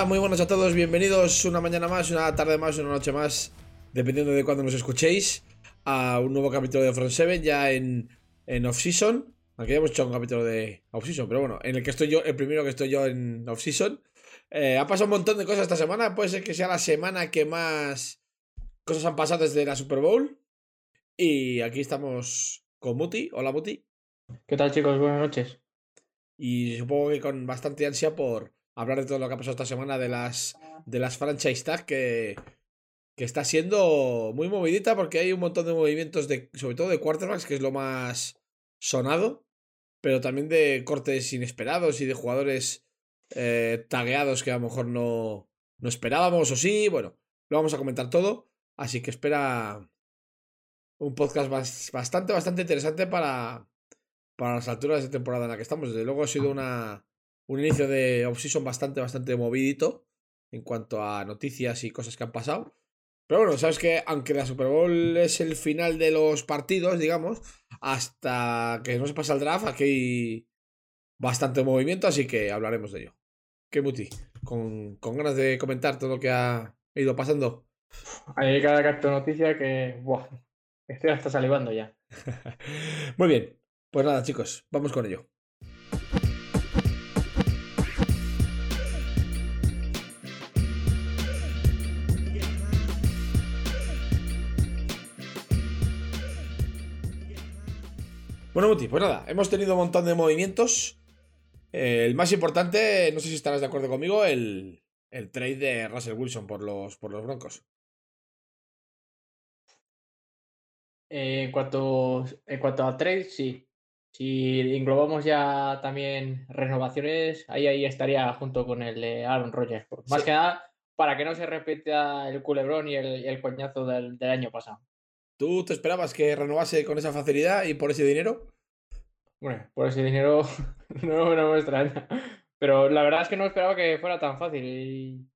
Hola, muy buenas a todos, bienvenidos una mañana más, una tarde más, una noche más, dependiendo de cuándo nos escuchéis, a un nuevo capítulo de Front 7 ya en, en off-season. Aquí ya hemos hecho un capítulo de off-season, pero bueno, en el que estoy yo, el primero que estoy yo en off-season. Eh, ha pasado un montón de cosas esta semana, puede ser que sea la semana que más cosas han pasado desde la Super Bowl. Y aquí estamos con Muti. Hola Muti. ¿Qué tal chicos? Buenas noches. Y supongo que con bastante ansia por hablar de todo lo que ha pasado esta semana de las, de las franchise tag que, que está siendo muy movidita porque hay un montón de movimientos de, sobre todo de quarterbacks, que es lo más sonado, pero también de cortes inesperados y de jugadores eh, tagueados que a lo mejor no, no esperábamos o sí. Bueno, lo vamos a comentar todo. Así que espera un podcast bastante, bastante interesante para, para las alturas de temporada en la que estamos. Desde luego ha sido una, un inicio de off-season bastante, bastante movidito en cuanto a noticias y cosas que han pasado. Pero bueno, sabes que aunque la Super Bowl es el final de los partidos, digamos, hasta que no se pasa el draft, aquí hay bastante movimiento, así que hablaremos de ello. ¿Qué muti? Con, con ganas de comentar todo lo que ha ido pasando. Hay cada carta noticia que. Buah, estoy hasta salivando ya. Muy bien. Pues nada, chicos, vamos con ello. Bueno, Muti, pues nada, hemos tenido un montón de movimientos. Eh, el más importante, no sé si estarás de acuerdo conmigo, el, el trade de Russell Wilson por los, por los Broncos. Eh, en, cuanto, en cuanto a trade, sí. Si englobamos ya también renovaciones, ahí, ahí estaría junto con el de Aaron Rodgers. Más que nada, para que no se repita el culebrón y el, el coñazo del, del año pasado. ¿Tú te esperabas que renovase con esa facilidad y por ese dinero? Bueno, por ese dinero no, no me extraña. Pero la verdad es que no esperaba que fuera tan fácil.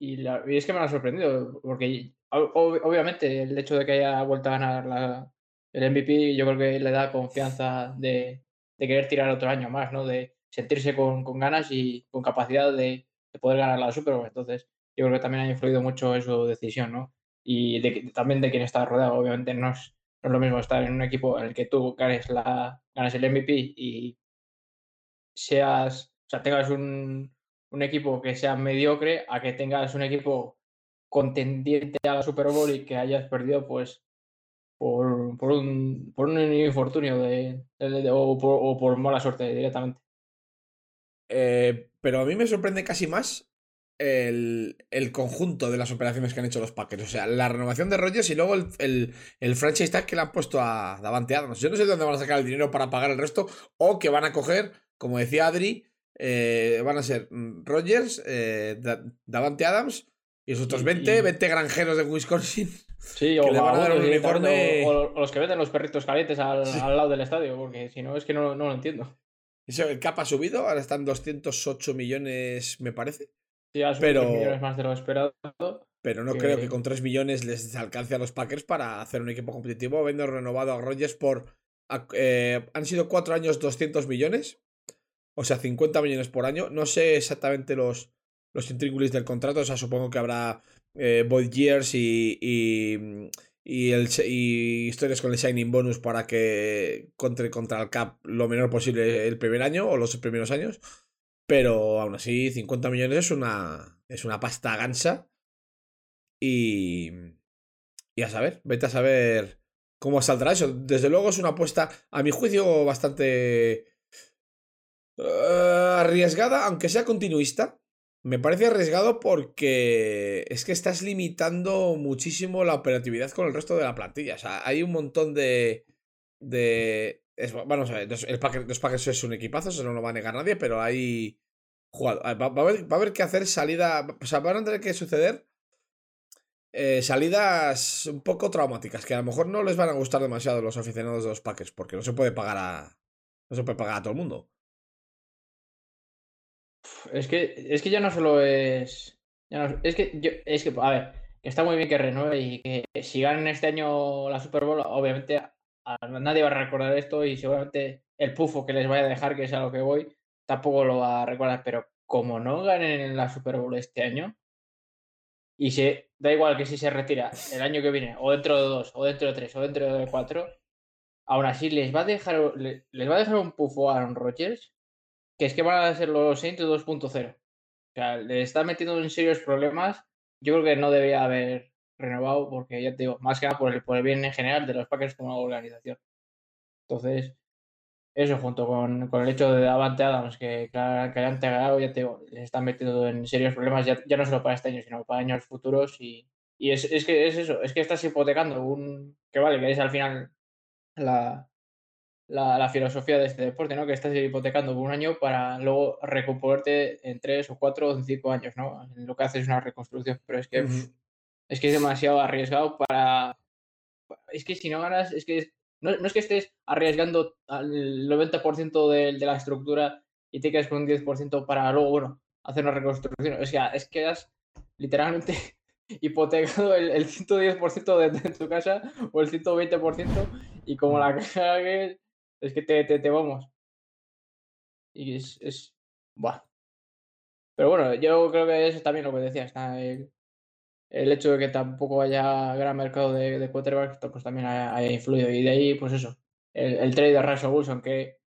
Y, la, es que me ha sorprendido. Porque ob, obviamente el hecho de que haya vuelto a ganar el MVP, yo creo que le da confianza de, querer tirar otro año más, ¿no? De sentirse con, con ganas y con capacidad de, de, poder ganar la Super Bowl. Entonces, yo creo que también ha influido mucho en su decisión, ¿no? Y de, también de quien está rodeado. Obviamente no es, no es lo mismo estar en un equipo en el que tú ganes, la, ganes el MVP y seas, o sea, tengas un, un equipo que sea mediocre a que tengas un equipo contendiente a la Super Bowl y que hayas perdido pues por, por, un, por un infortunio de, o, por, mala suerte directamente. Eh, pero a mí me sorprende casi más el, el, conjunto de las operaciones que han hecho los Packers. O sea, la renovación de Rodgers y luego el, el, el, franchise tag que le han puesto a Davante Adams. Yo no sé de dónde van a sacar el dinero para pagar el resto o que van a coger, como decía Adri, eh, van a ser Rodgers, eh, Davante Adams y los otros 20, y... 20 granjeros de Wisconsin. Sí, o, uniforme... o, o, los que venden los perritos calientes al, sí. al lado del estadio, porque si no es que no, no lo entiendo. Eso, el cap ha subido, ahora están 208 millones, me parece. Sí, ha pero... millones más de lo esperado. Pero no que... creo que con 3 millones les alcance a los Packers para hacer un equipo competitivo, habiendo renovado a Rodgers por. Eh, han sido 4 años 200 millones, o sea, 50 millones por año. No sé exactamente los, los intríngulis del contrato, o sea, supongo que habrá eh, void years y, y, y, el, y, historias con el signing bonus para que contra, contra el cap lo menor posible el primer año o los primeros años. Pero aún así, 50 millones es una, es una pasta gansa. Y, y a saber, vete a saber cómo saldrá eso. Desde luego es una apuesta, a mi juicio, bastante uh, arriesgada, aunque sea continuista. Me parece arriesgado porque es que estás limitando muchísimo la operatividad con el resto de la plantilla. O sea, hay un montón de. de es, vamos a ver, el Packers, los Packers es un equipazo, eso no lo va a negar nadie, pero hay. Jugado, va, va, a haber, va a haber que hacer salida. O sea, van a tener que suceder eh, salidas un poco traumáticas, que a lo mejor no les van a gustar demasiado los aficionados de los Packers, porque no se puede pagar a. No se puede pagar a todo el mundo. Es que, es que ya no solo es. Es que yo, es que, a ver, está muy bien que renueve y que si ganan este año la Super Bowl, obviamente nadie va a recordar esto y seguramente el pufo que les vaya a dejar, que es a lo que voy, tampoco lo va a recordar. Pero como no ganen la Super Bowl este año, y se da igual que si se retira el año que viene, o dentro de dos, o dentro de tres, o dentro de cuatro, aún así les va a dejar, les va a dejar un pufo a Aaron Rodgers, que es que van a ser los Saints 2.0. O sea, le está metiendo en serios problemas. Yo creo que no debería haber renovado, porque ya te digo, más que nada por el, por el bien en general de los Packers como organización. Entonces, eso junto con, con el hecho de Davante Adams, que, que hayan ganado, ya te digo, les están metiendo en serios problemas, ya, ya, no solo para este año, sino para años futuros. Y, y es, es, que es eso, es que estás hipotecando un. que vale, que es al final la, la, la, filosofía de este deporte, ¿no? Que estás hipotecando por un año para luego recuperarte en tres o cuatro o cinco años, ¿no? Lo que haces es una reconstrucción, pero es que. Es que es demasiado arriesgado para. Es que si no ganas, es que no, no es que estés arriesgando al 90% de, de, la estructura y te quedes con un 10% para luego, bueno, hacer una reconstrucción. O sea, es que has literalmente hipotecado el, el 110% de, de, tu casa o el 120% y como la cagues, es que te, te, te vamos. Y es, es. Buah. Pero bueno, yo creo que eso también lo que decía, está el hecho de que tampoco haya gran mercado de, de quarterbacks, pues también haya, haya, influido. Y de ahí, pues eso, el, el trade de Russell Wilson, que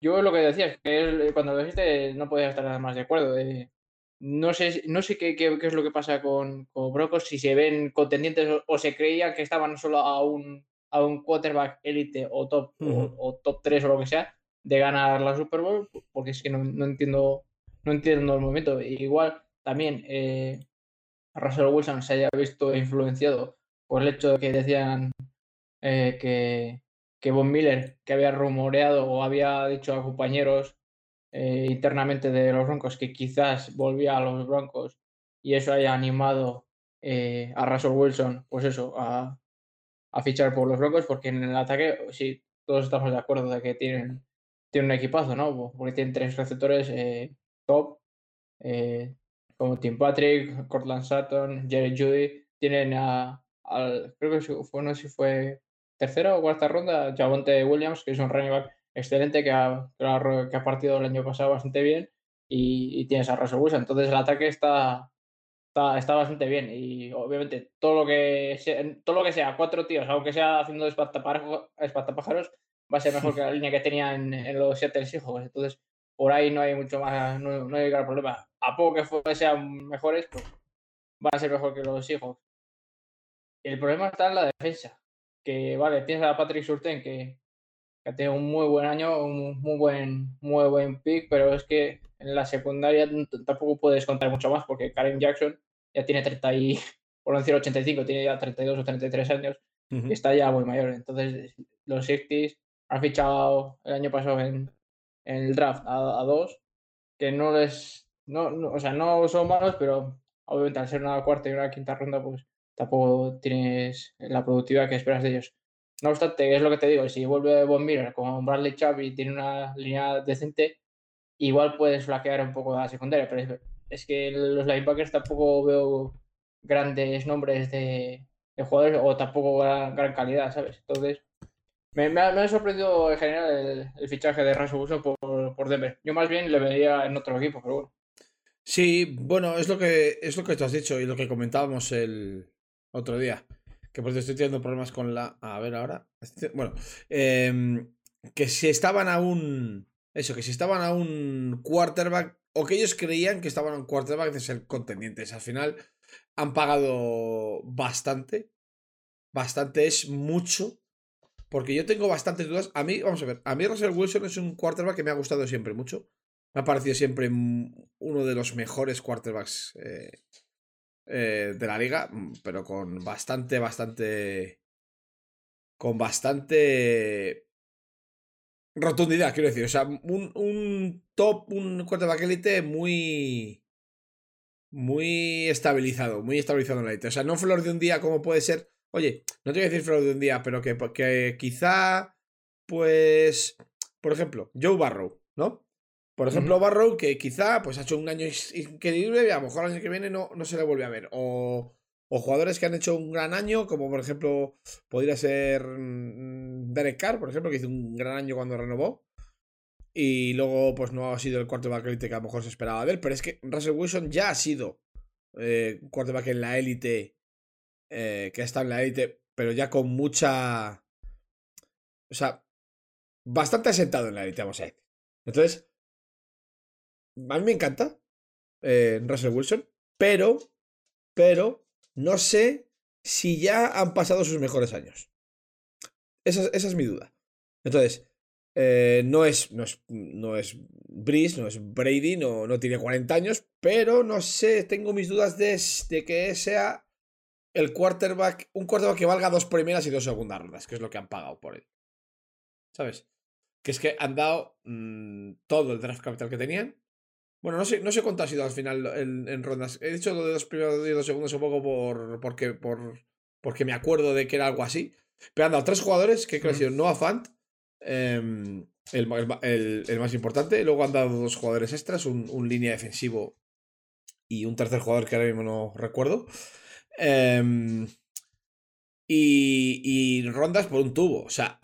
yo lo que decía, que cuando lo dijiste no podía estar nada más de acuerdo. De, no sé, no sé qué, qué, qué, es lo que pasa con, con Broncos, si se ven contendientes o, o, se creía que estaban solo a un, a un quarterback élite o top, uh -huh. o, o, top 3 o lo que sea, de ganar la Super Bowl, porque es que no, no entiendo no entiendo el momento. Igual también eh, Russell Wilson se haya visto influenciado por el hecho de que decían eh, que, que Von Miller, que había rumoreado o había dicho a compañeros eh, internamente de los Broncos que quizás volvía a los Broncos y eso haya animado eh, a Russell Wilson, pues eso, a, a, fichar por los Broncos, porque en el ataque, sí, todos estamos de acuerdo de que tienen, tienen un equipazo, ¿no? Porque tienen tres receptores top, como Tim Patrick, Cortland Sutton, Jerry Judy, tienen a, al, creo que fue, no sé si fue tercera o cuarta ronda, Javonte Williams, que es un running back excelente, que ha, que ha partido el año pasado bastante bien, y, y tienes a Russell Wilson. Entonces el ataque está, está, está, bastante bien, y obviamente todo lo que sea, todo lo que sea cuatro tíos, aunque sea haciendo espantapájaros, va a ser mejor que la línea que tenía en, en los Seattle Seahawks. Entonces, por ahí no hay mucho más, no, no hay gran problema. A poco que sean mejores, pues van a ser mejor que los Seahawks. El problema está en la defensa. Que vale, tienes a Patrick Surtain que, que ha tenido un muy buen año, un muy buen, muy buen pick, pero es que en la secundaria tampoco puedes contar mucho más porque Karen Jackson ya tiene 30 y, por no decir 85, tiene ya 32 o 33 años uh -huh. y está ya muy mayor. Entonces, los Sixties han fichado el año pasado en, en el draft a, a dos, que no les. No, no, o sea, no son malos, pero obviamente al ser una cuarta y una quinta ronda, pues tampoco tienes la productividad que esperas de ellos. No obstante, es lo que te digo, si vuelve Von Miller con Bradley Chubb y tiene una línea decente, igual puedes flaquear un poco la secundaria, pero es, es que los linebackers tampoco veo grandes nombres de, de jugadores o tampoco gran, gran calidad, ¿sabes? Entonces, me, me, ha, sorprendido en general el, fichaje de Russell Wilson por, por, Denver. Yo más bien le veía en otro equipo, pero bueno. Sí, bueno, es lo que es lo que tú has dicho y lo que comentábamos el otro día. Que por estoy teniendo problemas con la. A ver ahora. Bueno, eh, que si estaban a un. Eso, que si estaban a un quarterback. O que ellos creían que estaban a un quarterback de ser contendientes. Al final han pagado bastante. Bastante es mucho porque yo tengo bastantes dudas. A mí, vamos a ver, a mí Russell Wilson es un quarterback que me ha gustado siempre mucho. Me ha parecido siempre uno de los mejores quarterbacks eh, eh, de la liga, pero con bastante, bastante... Con bastante rotundidad, quiero decir. O sea, un, un top, un quarterback elite muy... Muy estabilizado, muy estabilizado en la elite. O sea, no flor de un día como puede ser Oye, no te voy a decir flor de un día, pero que, que quizá, pues, por ejemplo, Joe Barrow, ¿no? Por ejemplo. Barrow, que quizá pues, ha hecho un año increíble y a lo mejor el año que viene no, no se le vuelve a ver. O, o, jugadores que han hecho un gran año, como por ejemplo podría ser Derek Carr, por ejemplo, que hizo un gran año cuando renovó. Y luego, pues no ha sido el quarterback élite que a lo mejor se esperaba de él. Pero es que Russell Wilson ya ha sido eh, quarterback en la élite. Eh, que ha estado en la élite, pero ya con mucha. O sea, bastante asentado en la élite, vamos a decir. Entonces, a mí me encanta eh, Russell Wilson, pero, pero, no sé si ya han pasado sus mejores años. Esa, es mi duda. Entonces, eh, no, es, no, es, no es Breeze, no es Brady, no, no tiene 40 años, pero no sé, tengo mis dudas de, de, que sea el quarterback, un quarterback que valga dos primeras y dos segundas rondas, que es lo que han pagado por él. ¿Sabes? Que es que han dado mmm, todo el draft capital que tenían. Bueno, no sé, no sé cuánto ha sido al final en, en rondas. He dicho lo de dos primeros y dos segundos un poco por, porque, por, porque me acuerdo de que era algo así. Pero han dado tres jugadores que creo que han sido Noah Fant, eh, el, el, el, más importante. Luego han dado dos jugadores extras, un, un, línea defensivo y un tercer jugador que ahora mismo no recuerdo. Eh, y, y, rondas por un tubo. O sea,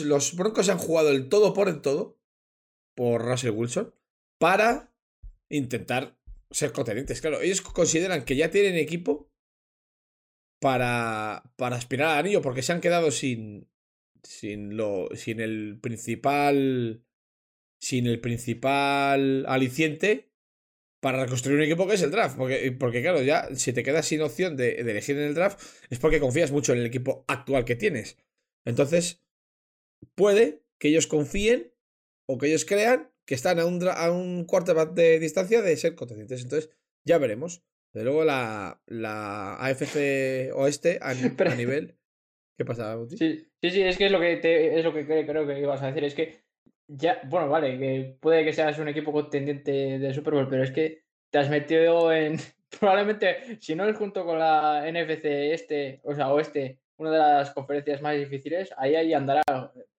los Broncos han jugado el todo por el todo por Russell Wilson para intentar ser contendientes. Claro, ellos consideran que ya tienen equipo para, para aspirar al anillo porque se han quedado sin, sin, lo, sin el principal sin el principal aliciente para reconstruir un equipo que es el draft. Porque, porque claro, ya si te quedas sin opción de, de, elegir en el draft es porque confías mucho en el equipo actual que tienes. Entonces, puede que ellos confíen o que ellos crean que están a un, a un quarterback de distancia de ser contendientes. Entonces, ya veremos. De luego, la, la AFC Oeste a, a nivel. ¿Qué pasa, Buti? Sí, sí, sí, es que es lo que, te, es lo que creo que ibas a decir. Es que ya, bueno, vale, que puede que seas un equipo contendiente de Super Bowl, pero es que te has metido en. Probablemente, si no es junto con la NFC este, o sea, oeste, una de las conferencias más difíciles, ahí, ahí andará.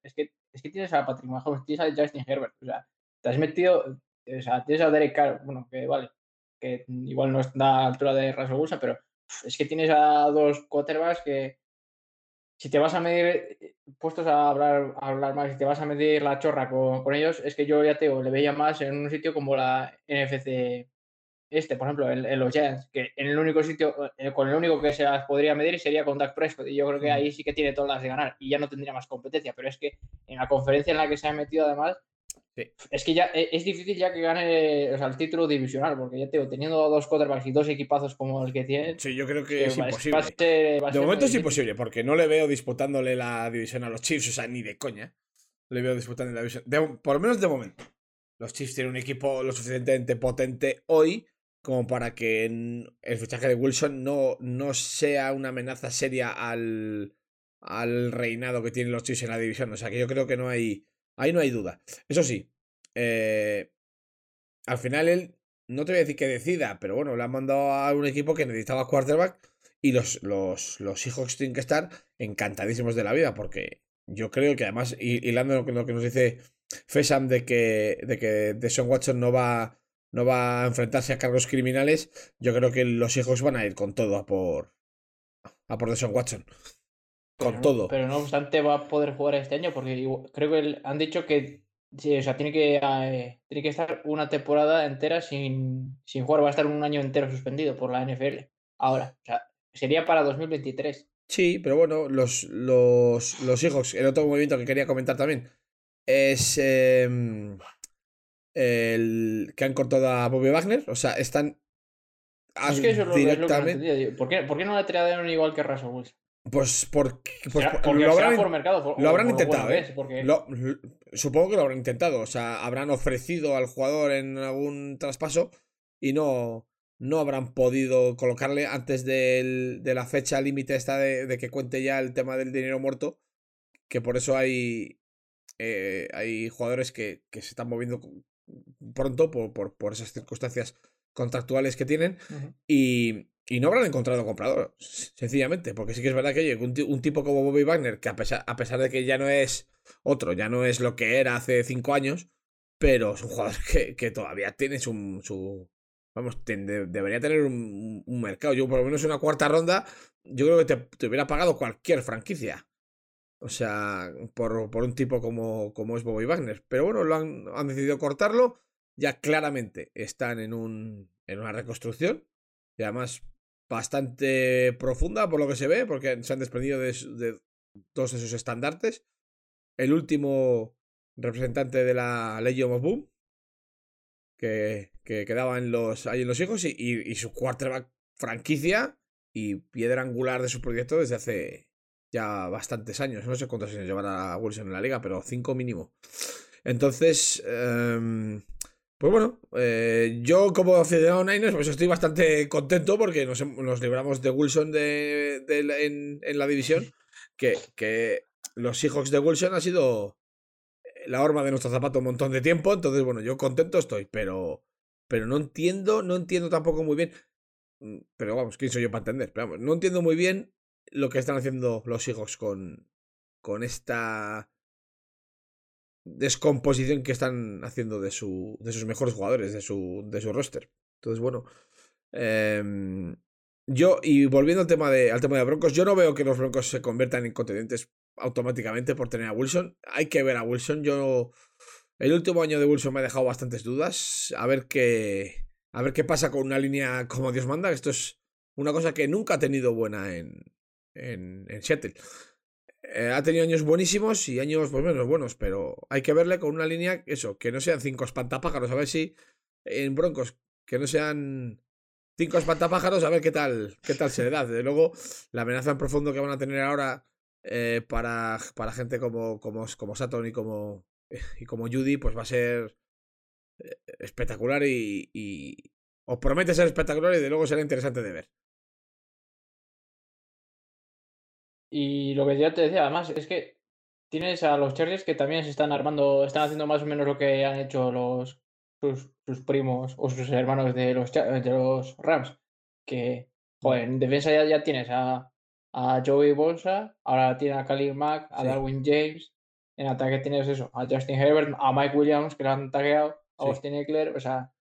Es que, es que tienes a Patrick Mahomes, tienes a Justin Herbert, o sea, te has metido, o sea, tienes a Derek Carr, bueno, que vale, que igual no está a la altura de Russell Wilson, pero es que tienes a dos quarterbacks que si te vas a medir, puestos a hablar, a hablar más, si te vas a medir la chorra con, con ellos, es que yo ya te le veía más en un sitio como la NFC este, por ejemplo, en, en, los Giants, que en el único sitio, eh, con el único que se las podría medir sería con Dak Prescott, y yo creo que ahí sí que tiene todas las de ganar, y ya no tendría más competencia, pero es que en la conferencia en la que se ha metido además, sí. es que ya es difícil ya que gane o sea, el título divisional, porque ya te digo, teniendo dos quarterbacks y dos equipazos como el que tienen. Sí, yo creo que, que es imposible. Ser, de momento es imposible, porque no le veo disputándole la división a los Chiefs, o sea, ni de coña. Le veo disputando la división. De, por lo menos de momento. Los Chiefs tienen un equipo lo suficientemente potente hoy como para que el fichaje de Wilson no, no sea una amenaza seria al, al reinado que tienen los Chiefs en la división. O sea que yo creo que no hay. Ahí no hay duda. Eso sí, eh, al final él, no te voy a decir que decida, pero bueno, le han mandado a un equipo que necesitaba quarterback y los, los, los Seahawks tienen que estar encantadísimos de la vida porque yo creo que además, hilando lo que, lo que nos dice Fesam de que, de que Watson no va no va a enfrentarse a cargos criminales, yo creo que los hijos van a ir con todo a por a por Deshaun Watson. Con pero, todo. Pero no obstante va a poder jugar este año porque creo que han dicho que sí, o sea, tiene que eh, tiene que estar una temporada entera sin, sin jugar, va a estar un año entero suspendido por la NFL. Ahora, o sea, sería para 2023. Sí, pero bueno, los, los, los hijos, el otro movimiento que quería comentar también es eh, el que han cortado a Bobby Wagner. O sea, están. Es que eso directamente... es lo que no ¿Por, qué, ¿Por qué no le tradearon igual que Russell Wilson? Pues pues, será, porque lo habrán, por mercado, por, lo habrán por intentado, ¿eh? es, porque... Lo, lo, supongo que lo habrán intentado. O sea, habrán ofrecido al jugador en algún traspaso y no, no habrán podido colocarle antes del, de la fecha límite esta de, de, que cuente ya el tema del dinero muerto. Que por eso hay, eh, hay jugadores que, que se están moviendo pronto por, por, por esas circunstancias contractuales que tienen uh -huh. y, y, no habrán encontrado comprador, sencillamente, porque sí que es verdad que oye, un, un, tipo como Bobby Wagner, que a pesar, a pesar de que ya no es otro, ya no es lo que era hace cinco años, pero es un jugador que, que todavía tiene su... su vamos, debería tener un, un, mercado. Yo por lo menos en una cuarta ronda, yo creo que te, te hubiera pagado cualquier franquicia. O sea, por, por un tipo como, como es Bobby Wagner. Pero bueno, lo han, han decidido cortarlo. Ya claramente están en, un, en una reconstrucción. Y además bastante profunda por lo que se ve, porque se han desprendido de, de todos esos estandartes. El último representante de la Legion of Boom, que, que quedaba en los, ahí en los hijos, y, y, y su quarterback franquicia y piedra angular de su proyecto desde hace ya bastantes años. No sé cuántos años llevará Wilson en la liga, pero cinco mínimo. Entonces, eh, pues bueno, eh, yo como aficionado a Niners, pues estoy bastante contento porque nos, nos libramos de Wilson de, de, en, en, la división. Que, que los Seahawks de Wilson ha sido la horma de nuestro zapato un montón de tiempo. Entonces, bueno, yo contento estoy, pero, pero no entiendo, no entiendo tampoco muy bien. Mm, pero vamos, ¿quién soy yo para entender? Pero vamos, no entiendo muy bien lo que están haciendo los Seahawks con, con esta descomposición que están haciendo de, su, de sus mejores jugadores, de su, de su roster. Entonces, bueno. Eh, yo, y volviendo al tema, de, al tema de Broncos, yo no veo que los Broncos se conviertan en contendientes automáticamente por tener a Wilson. Hay que ver a Wilson. Yo. El último año de Wilson me ha dejado bastantes dudas. A ver qué. A ver qué pasa con una línea como Dios manda. Esto es una cosa que nunca ha tenido buena en, en, en Seattle. Eh, ha tenido años buenísimos y años pues menos buenos, pero hay que verle con una línea, eso, que no sean cinco espantapájaros, a ver si en Broncos, que no sean cinco espantapájaros, a ver qué tal, qué tal se le da. Desde luego, la amenaza en profundo que van a tener ahora eh, para, para gente como, como, como Saturn y como, y como Judy, pues va a ser eh, espectacular y, y os promete ser espectacular y de luego será interesante de ver. Y lo que ya te decía, además, es que tienes a los Chargers que también se están armando, están haciendo más o menos lo que han hecho los sus, sus primos o sus hermanos de los, de los Rams. Que, joder, en defensa ya, ya tienes a, a Joey Bolsa, ahora tienes a Khalil Mack, a sí. Darwin James. En ataque tienes eso, a Justin Herbert, a Mike Williams, que lo han tagueado, a sí. Austin Eckler, o sea.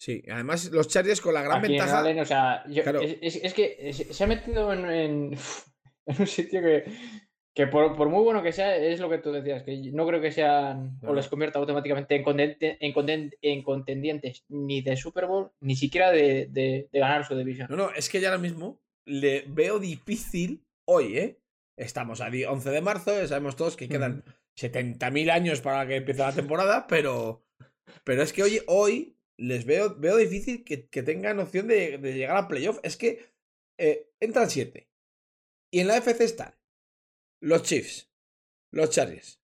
Sí, además los Chargers con la gran ventaja. Allen, o sea, yo, claro. es, es, es, que se ha metido en, en en un sitio que, que por, por, muy bueno que sea, es lo que tú decías, que no creo que sean no. o les convierta automáticamente en, contente, en, content, en, contendientes ni de Super Bowl, ni siquiera de, de, de, ganar su división. No, no, es que ya ahora mismo le veo difícil hoy, ¿eh? Estamos a 11 de marzo, ya sabemos todos que quedan mm. 70.000 años para que empiece la temporada, pero, pero es que hoy, hoy les veo, veo difícil que, que tengan opción de, de llegar a playoff. Es que eh, entran 7 y en la FC están los Chiefs, los Chargers,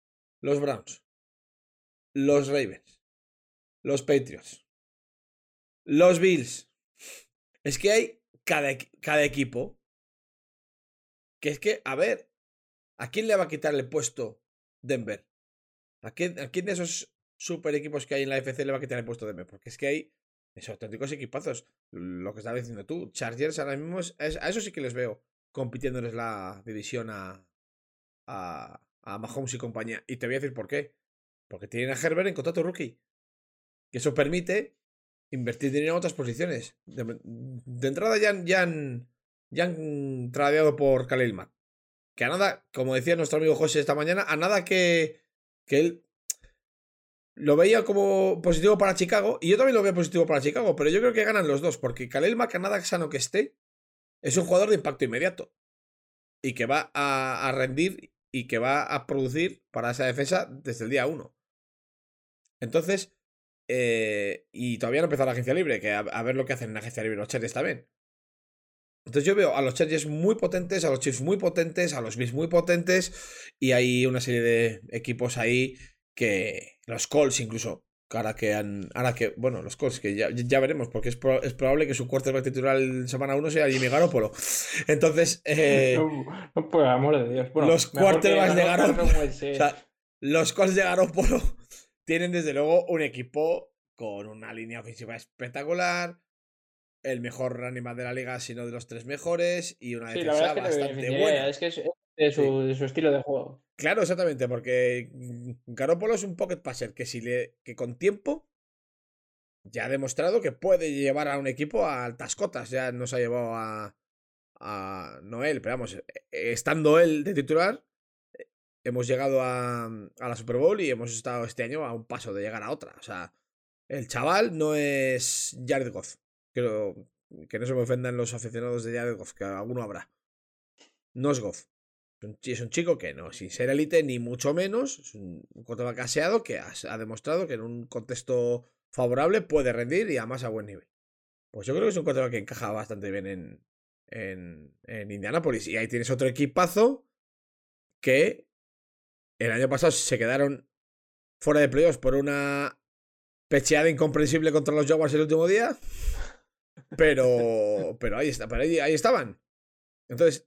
los Browns, los Ravens, los Patriots, los Bills. Es que hay cada, equipo que es que, a ver, ¿a quién le va a quitar el puesto Denver? ¿A quién, ¿A quién de esos super equipos que hay en la FC le va a quitar el puesto Denver? Porque es que hay esos auténticos equipazos. Lo que estabas diciendo tú, Chargers ahora mismo, es, a eso sí que les veo compitiéndoles la división a, a, a Mahomes y compañía. Y te voy a decir por qué. Porque tienen a Herbert en contrato rookie. Que eso permite invertir dinero en otras posiciones. De, de entrada ya, ya, han, ya han tradeado por Khalil Mack. Que a nada, como decía nuestro amigo José esta mañana, a nada que, que él lo veía como positivo para Chicago. Y yo también lo veo positivo para Chicago. Pero yo creo que ganan los dos. Porque Khalil Mack, a nada sano que esté, es un jugador de impacto inmediato y que va a, a, rendir y que va a producir para esa defensa desde el día 1. Entonces, eh, y todavía no empezó la agencia libre, que a, ver lo que hacen en la agencia libre los Chargers también. Entonces yo veo a los Chargers muy potentes, a los Chiefs muy potentes, a los Bills muy potentes y hay una serie de equipos ahí que los Colts incluso ahora que han. Ahora que. Bueno, los Colts, que ya, ya veremos, porque es, pro, es, probable que su quarterback titular en semana 1 sea Jimmy Garoppolo. Entonces. Eh, no, no, por amor de Dios. Bueno, los quarterbacks de Garoppolo. o sea, los Colts de Garoppolo tienen desde luego un equipo con una línea ofensiva espectacular. El mejor running back de la liga, sino de los tres mejores. Y una sí, defensa es que bastante buena. Es que es de su, sí. de su estilo de juego. Claro, exactamente, porque Garoppolo es un pocket passer que si le que con tiempo ya ha demostrado que puede llevar a un equipo a altas cotas, ya nos ha llevado a a Noel, pero vamos, estando él de titular hemos llegado a, a la Super Bowl y hemos estado este año a un paso de llegar a otra. O sea, el chaval no es Jared Goff. Creo que no se me ofendan los aficionados de Jared Goff, que alguno habrá. No es Goff. Es un chico que no, sin ser élite ni mucho menos, es un quarterback aseado que ha, demostrado que en un contexto favorable puede rendir y además a buen nivel. Pues yo creo que es un quarterback que encaja bastante bien en, en, en Indianapolis. Y ahí tienes otro equipazo que el año pasado se quedaron fuera de playoffs por una pecheada incomprensible contra los Jaguars el último día. Pero, pero ahí, está, ahí, ahí estaban. Entonces,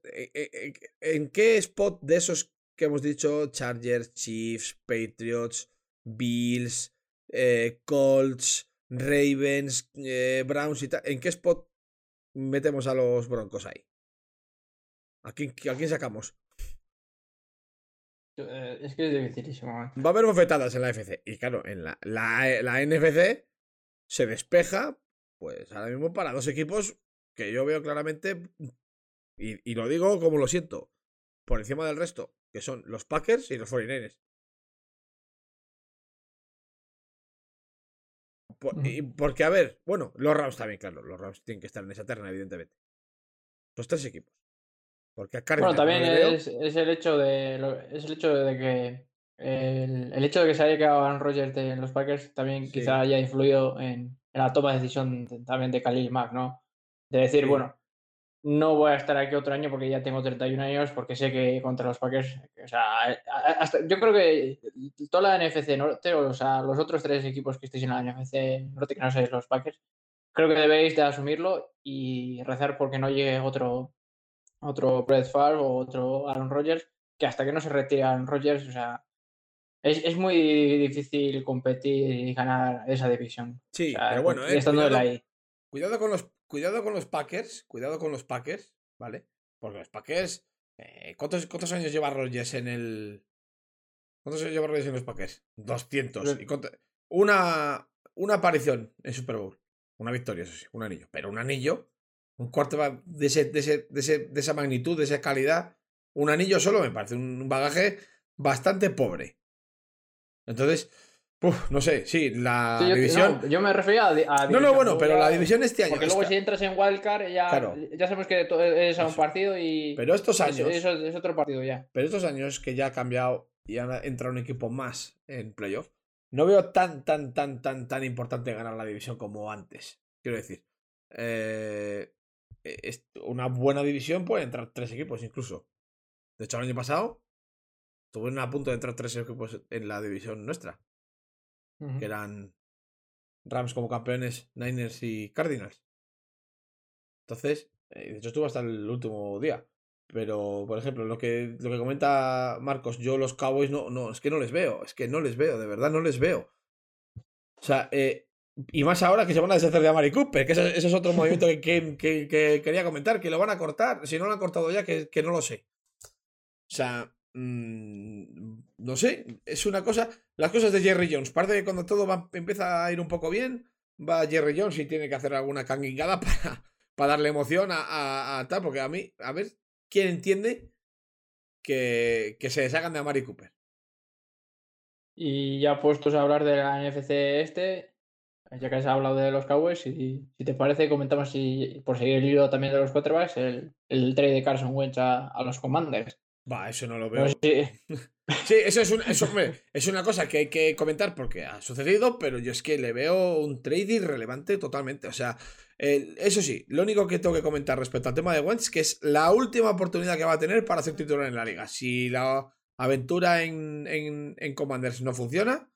¿en qué spot de esos que hemos dicho? Chargers, Chiefs, Patriots, Bills, eh, Colts, Ravens, eh, Browns y tal. ¿En qué spot metemos a los Broncos ahí? ¿A quién, a quién sacamos? Eh, es que es dificilísimo. Va a haber bofetadas en la FC. Y claro, en la, la, la NFC se despeja, pues ahora mismo para dos equipos que yo veo claramente, y, y, lo digo como lo siento, por encima del resto, que son los Packers y los 49ers. Por, y porque, a ver, bueno, los Rams también, claro, los Rams tienen que estar en esa terna, evidentemente. Los tres equipos. Porque a bueno, también no es, es, el hecho de es el hecho de que el, el hecho de que se haya quedado Aaron Rodgers en los Packers también sí. quizá haya influido en, en, la toma de decisión también de Khalil Mack, ¿no? De decir, sí. bueno, no voy a estar aquí otro año porque ya tengo 31 años, porque sé que contra los Packers, o sea, hasta, yo creo que toda la NFC norte, o sea, los otros tres equipos que estéis en la NFC norte, que no seáis los Packers, creo que debéis de asumirlo y rezar porque no llegue otro otro Brett Favre o otro Aaron Rodgers, que hasta que no se retire Aaron Rodgers, o sea, es, es muy difícil competir y ganar esa división. Sí, o sea, pero bueno, eh, cuidado, ahí. Cuidado con, los, cuidado con los Packers, cuidado con los Packers, ¿vale? Porque los Packers, eh, ¿cuántos, ¿cuántos años lleva Rodgers en el... ¿Cuántos años lleva Rodgers en los Packers? 200. Y una, una aparición en Super Bowl. Una victoria, eso sí, un anillo. Pero un anillo un quarterback de, ese, de, ese, de, ese, de esa magnitud, de esa calidad, un anillo solo me parece un bagaje bastante pobre. Entonces, uf, no sé, sí, la sí, yo, división. No, yo me refería a, No, no, bueno, pero la división este año. Porque luego si entras en Wildcard ya, claro. ya sabemos que es a un partido y. Pero estos años. Es otro partido ya. Pero estos años que ya ha cambiado y ha entrado un equipo más en playoff, no veo tan, tan, tan, tan, tan importante ganar la división como antes. Quiero decir. Eh, una buena división puede entrar tres equipos incluso. De hecho, el año pasado estuvieron a punto de entrar tres equipos en la división nuestra. Que eran Rams como campeones, Niners y Cardinals. Entonces, eh, de hecho estuvo hasta el último día. Pero, por ejemplo, lo que, lo que comenta Marcos, yo los Cowboys no, no, es que no les veo, es que no les veo, de verdad no les veo. O sea, eh, y más ahora que se van a deshacer de Amari Cooper, que ese, ese es otro movimiento que, que, que, que, quería comentar, que lo van a cortar. Si no lo han cortado ya, que, no lo sé. O sea, mmm, no sé, es una cosa. Las cosas de Jerry Jones. Parte de cuando todo va, empieza a ir un poco bien, va Jerry Jones y tiene que hacer alguna canguingada para, para darle emoción a, a, tal, porque a mí, a ver, ¿quién entiende que, que se deshagan de Amari Cooper? Y ya puestos a hablar de la NFC este, ya que has hablado de los Cowboys, si, si te parece, comentamos si, por seguir el hilo también de los quarterbacks, el, el trade de Carson Wentz a, a, los Commanders. Va, eso no lo veo. Sí. sí, eso, es, un, eso hombre, es una cosa que hay que comentar porque ha sucedido, pero yo es que le veo un trade irrelevante totalmente. O sea, eso sí, lo único que tengo que comentar respecto al tema de Wentz, que es la última oportunidad que va a tener para ser titular en la liga. Si la aventura en, en, en Commanders no funciona,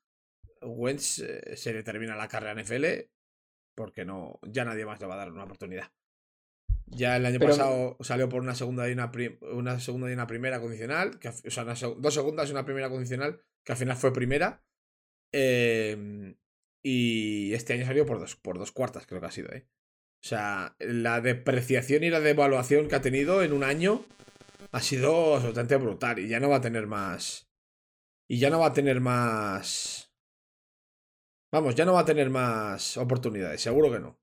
Wentz eh, se le termina la carrera en NFL porque no, ya nadie más le va a dar una oportunidad. Ya el año Pero... pasado salió por una segunda y una, una, segunda y una primera condicional, que, o sea, una, dos segundas y una primera condicional, que al final fue primera. Eh, y este año salió por dos, por dos cuartas, creo que ha sido. ¿eh? O sea, la depreciación y la devaluación que ha tenido en un año ha sido absolutamente brutal. Y ya no va a tener más. Y ya no va a tener más Vamos, ya no va a tener más oportunidades, seguro que no.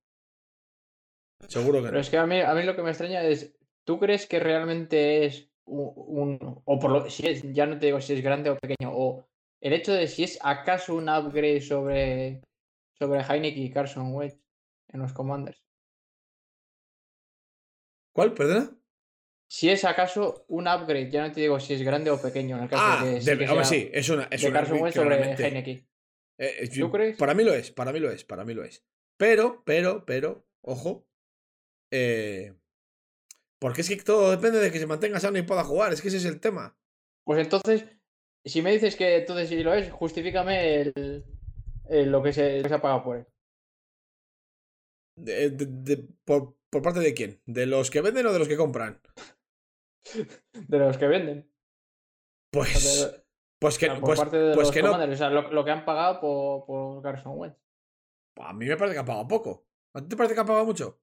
Seguro que Pero no. es que a mí, a mí lo que me extraña es, ¿tú crees que realmente es un, o por lo si es, ya no te digo si es grande o pequeño, o el hecho de si es acaso un upgrade sobre, sobre Heineken y Carson Wentz en los Commanders. ¿Cuál? ¿Perdona? Si es acaso un upgrade, ya no te digo si es grande o pequeño, en el caso Ah, de de- que sea sí, es una. Es de una Carson Wentz sobre. Heineken. Eh, eh, ¿Tú crees? Para mí lo es, para mí lo es, para mí lo es. Pero, pero, pero, ojo. Eh, porque es que todo depende de que se mantenga sano y pueda jugar. Es que ese es el tema. Pues entonces, si me dices que entonces sí lo es, justifícame el, el- lo, que se, lo que se ha pagado por él. De- de- de- por, por parte de quién? ¿De los que venden o de los que compran? De los que venden. Pues. Pues que, o sea, por pues, parte de pues los que no. O sea, lo, lo que han pagado por, por Carson Wentz. A mí me parece que ha pagado poco. ¿A ti te parece que ha pagado mucho?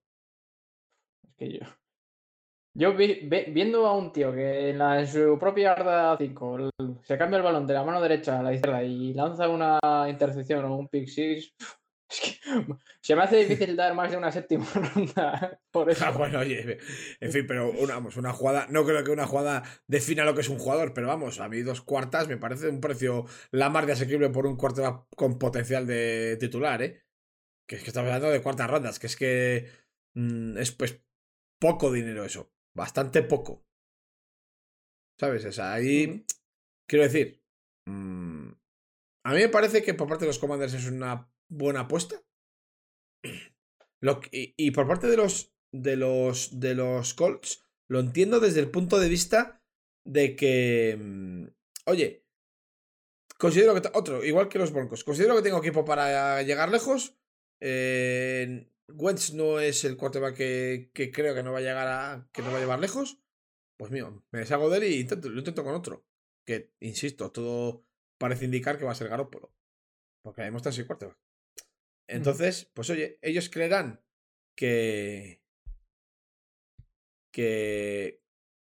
Que yo. Yo vi- viendo a un tío que en, la- en su propia yarda 5 se cambia el balón de la mano derecha a la izquierda y lanza una intercepción o un pick six, es que se me hace difícil dar más de una séptima ronda por eso. Ah, bueno, oye, en fin, pero una, vamos, una jugada, no creo que una jugada defina lo que es un jugador, pero vamos, a mí dos cuartas me parece un precio la más de asequible por un quarterback con potencial de titular, ¿eh? Que es que estamos hablando de cuartas rondas, que es que mm, es pues poco dinero eso, bastante poco. ¿Sabes? O sea, ahí quiero decir, mm, a mí me parece que por parte de los Commanders es una buena apuesta. Lo que- y, y por parte de los, de los de los Colts, lo entiendo desde el punto de vista de que, mm, oye, considero que otro, igual que los Broncos, considero que tengo equipo para llegar lejos. Eh, Wentz no es el quarterback que, que creo que no va a llegar a que no va a llevar lejos. Pues mío, me deshago de él y intento, lo intento con otro. Que, insisto, todo parece indicar que va a ser Garoppolo. Porque hemos sin quarterback. Entonces, pues oye, ellos creerán que. que.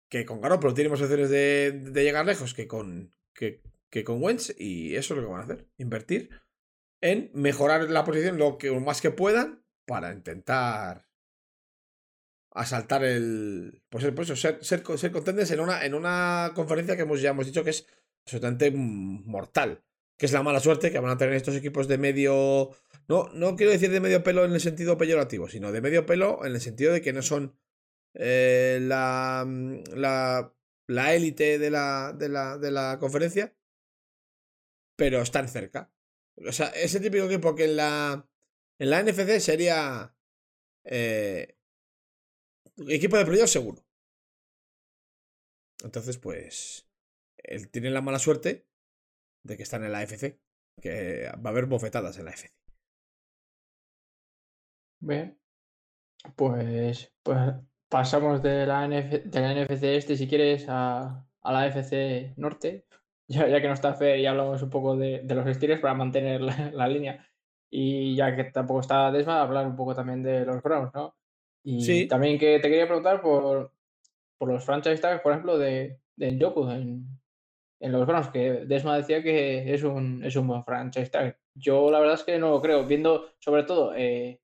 que con Garoppolo tiene más opciones de, de llegar lejos que con. Que, que con Wentz. Y eso es lo que van a hacer. Invertir en mejorar la posición lo que lo más que puedan para intentar asaltar el. Pues, el- pues ser, ser, ser contenders en una, en una conferencia que hemos, ya hemos dicho que es absolutamente mortal. Que es la mala suerte que van a tener estos equipos de medio. No, no quiero decir de medio pelo en el sentido peyorativo, sino de medio pelo en el sentido de que no son eh, la, la, la élite de la, de, la, de la conferencia, pero están cerca. O sea, ese típico equipo que en la, en la NFC sería eh, equipo de playoff seguro. Entonces, pues, él tiene la mala suerte de que están en la AFC, que va a haber bofetadas en la AFC. Bien. Pues, pues pasamos de la, NF de la NFC este, si quieres, a, a la FC Norte. Ya, que no está Fer y hablamos un poco de, los Steelers para mantener la línea. Y ya que tampoco está Desma, hablar un poco también de los Browns, ¿no? Y Sí. también que te quería preguntar por, por los franchise tags, por ejemplo, de, de en, en los Browns, que Desma decía que es un, es un buen franchise tag. Yo la verdad es que no lo creo, viendo sobre todo, eh,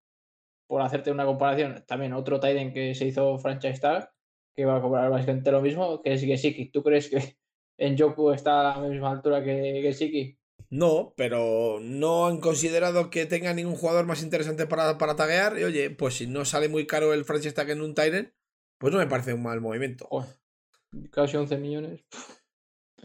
por hacerte una comparación, también otro Titan que se hizo franchise tag, que va a cobrar básicamente lo mismo, que es Gesicki. ¿Tú crees que en está a la misma altura que Gesicki? No, pero no han considerado que tenga ningún jugador más interesante para, para taguear. Y oye, pues si no sale muy caro el franchise tag en un Tyrant, pues no me parece un mal movimiento. Joder, casi 11 millones.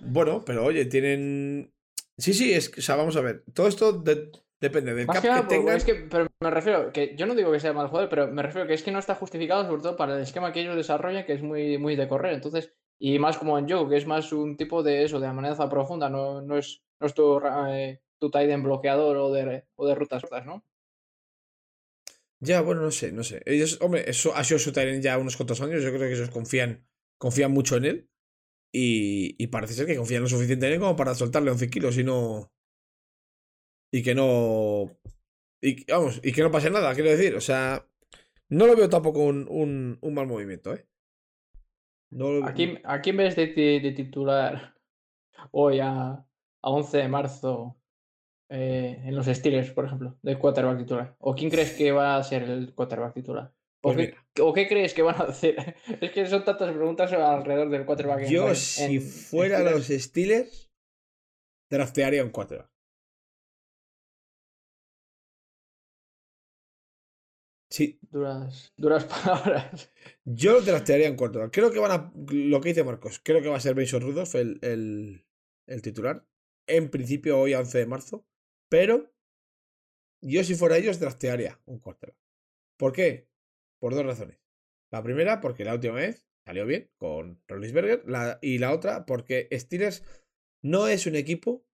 Bueno, pero oye, tienen. Sí, sí, es o sea, vamos a ver. Todo esto de- depende del cap que que, porque tengan. es que, pero me refiero, que yo no digo que sea mal jugador, pero me refiero que es que no está justificado, sobre todo para el esquema que ellos desarrollan, que es muy, muy de correr. Entonces, y más como en Joe, que es más un tipo de eso, de amenaza profunda, no, no es, no es tu, eh, tu tight end bloqueador o de, o de rutas cortas, ¿no? Ya, bueno, no sé, no sé. Ellos, hombre, eso ha sido su Tyrant ya unos cuantos años. Yo creo que ellos confían, confían mucho en él. Y, y parece ser que confían lo suficiente en él como para soltarle 11 kilos y no. Y que no. Y, vamos, y que no pase nada, quiero decir. O sea, no lo veo tampoco un, un, un mal movimiento, ¿eh? No lo- ¿A quién, a quién ves de, de titular hoy a, a 11 de marzo eh, en los Steelers, por ejemplo, de quarterback titular? ¿O quién crees que va a ser el quarterback titular? ¿O, Pues qué, o qué crees que van a hacer? Es que son tantas preguntas alrededor del quarterback. en- Yo, en- si en fuera Steelers. los Steelers, draftearía un quarterback. Sí, Duras, duras palabras. yo draftearía un quarterback. Creo que van a. Lo que dice Marcos, creo que va a ser Mason Rudolph el, el, el titular. En principio, hoy a 11 de marzo. Pero yo, si fuera ellos, draftearía un quarterback. ¿Por qué? Por dos razones. La primera, porque la última vez salió bien con Rollinsberger. La, y la otra, porque Steelers no es un equipo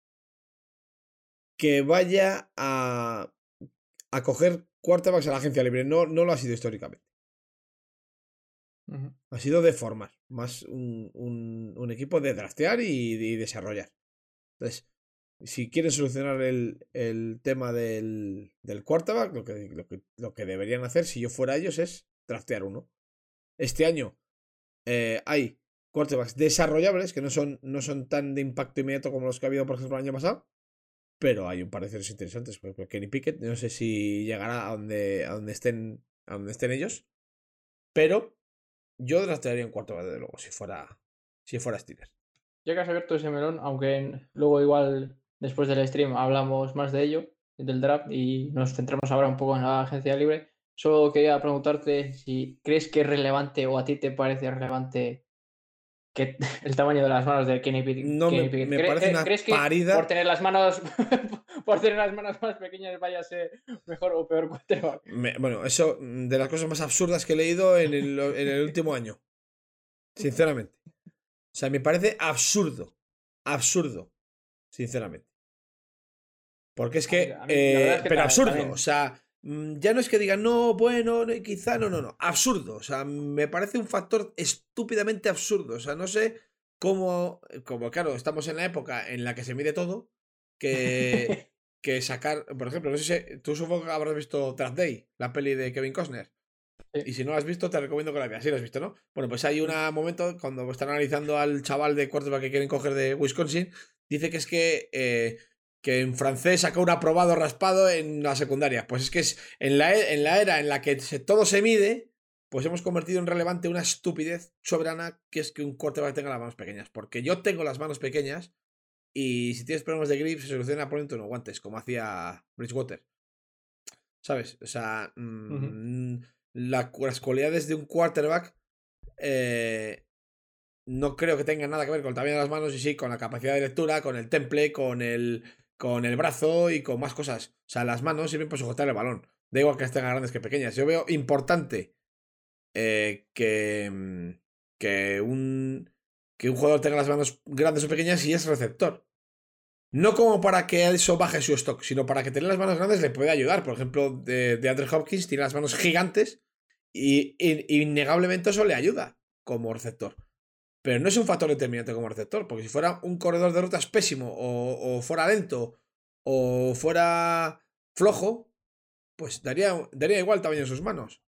que vaya a, a coger quarterbacks a la agencia libre. No, no lo ha sido históricamente. Ha sido de formar. Más un, un- un equipo de draftear y, y desarrollar. Entonces, si quieren solucionar el, el tema del, del quarterback, lo que, lo, que, lo que deberían hacer, si yo fuera ellos, es draftear uno. Este año eh, hay quarterbacks desarrollables que no son, no son tan de impacto inmediato como los que ha habido, por ejemplo, el año pasado. Pero hay un par de ceros interesantes. Por ejemplo, Kenny Pickett, no sé si llegará a donde, a donde, estén, a donde estén ellos. Pero yo draftearía un quarterback, desde luego, si fuera, si fuera Steelers. Ya que has abierto ese melón, aunque luego igual después del stream hablamos más de ello, del draft, y nos centramos ahora un poco en la agencia libre, solo quería preguntarte si crees que es relevante o a ti te parece relevante que el tamaño de las manos de Kenny, Pick- No, Kenny me- Pickett. me ¿Cre- parece cre- una ¿Crees que parida. por tener las manos por tener las manos más pequeñas vaya a ser mejor o peor quarterback? Bueno, eso de las cosas más absurdas que he leído en el, en el último año. Sinceramente. O sea, me parece absurdo. Absurdo. Sinceramente. Porque es A que. mí- a mí la eh, verdad es que pero absurdo. también. O sea, mm, ya no es que digan, no, bueno, no, quizá, no, no, no. Absurdo. O sea, me parece un factor estúpidamente absurdo. O sea, no sé cómo. Como, claro, estamos en la época en la que se mide todo. Que. que sacar, por ejemplo, no sé si tú supongo que habrás visto Track Day, la peli de Kevin Costner. Sí. Y si no la has visto, te recomiendo que la veas. Sí, la has visto, ¿no? Bueno, pues hay un momento cuando están analizando al chaval de quarterback que quieren coger de Wisconsin, dice que es que, eh, que en francés saca un aprobado raspado en la secundaria. Pues es que es en la, e- en la era en la que se- todo se mide, pues hemos convertido en relevante una estupidez soberana que es que un quarterback tenga las manos pequeñas. Porque yo tengo las manos pequeñas y si tienes problemas de grip se soluciona poniendo unos guantes, como hacía Bridgewater. ¿Sabes? O sea, la- las cualidades de un quarterback eh, no creo que tengan nada que ver con el tamaño de las manos y sí con la capacidad de lectura, con el temple, con el, con el brazo y con más cosas. O sea, las manos sirven para sujetar el balón. Da igual que estén grandes que pequeñas. Yo veo importante eh, que, mm, que, un, que un jugador tenga las manos grandes o pequeñas y es receptor. No como para que eso baje su stock, sino para que tener las manos grandes le puede ayudar. Por ejemplo, de, de Andrew Hopkins tiene las manos gigantes y, innegablemente eso le ayuda como receptor. Pero no es un factor determinante como receptor, porque si fuera un corredor de rutas pésimo o, fuera lento o fuera flojo, pues daría, daría igual tamaño de sus manos.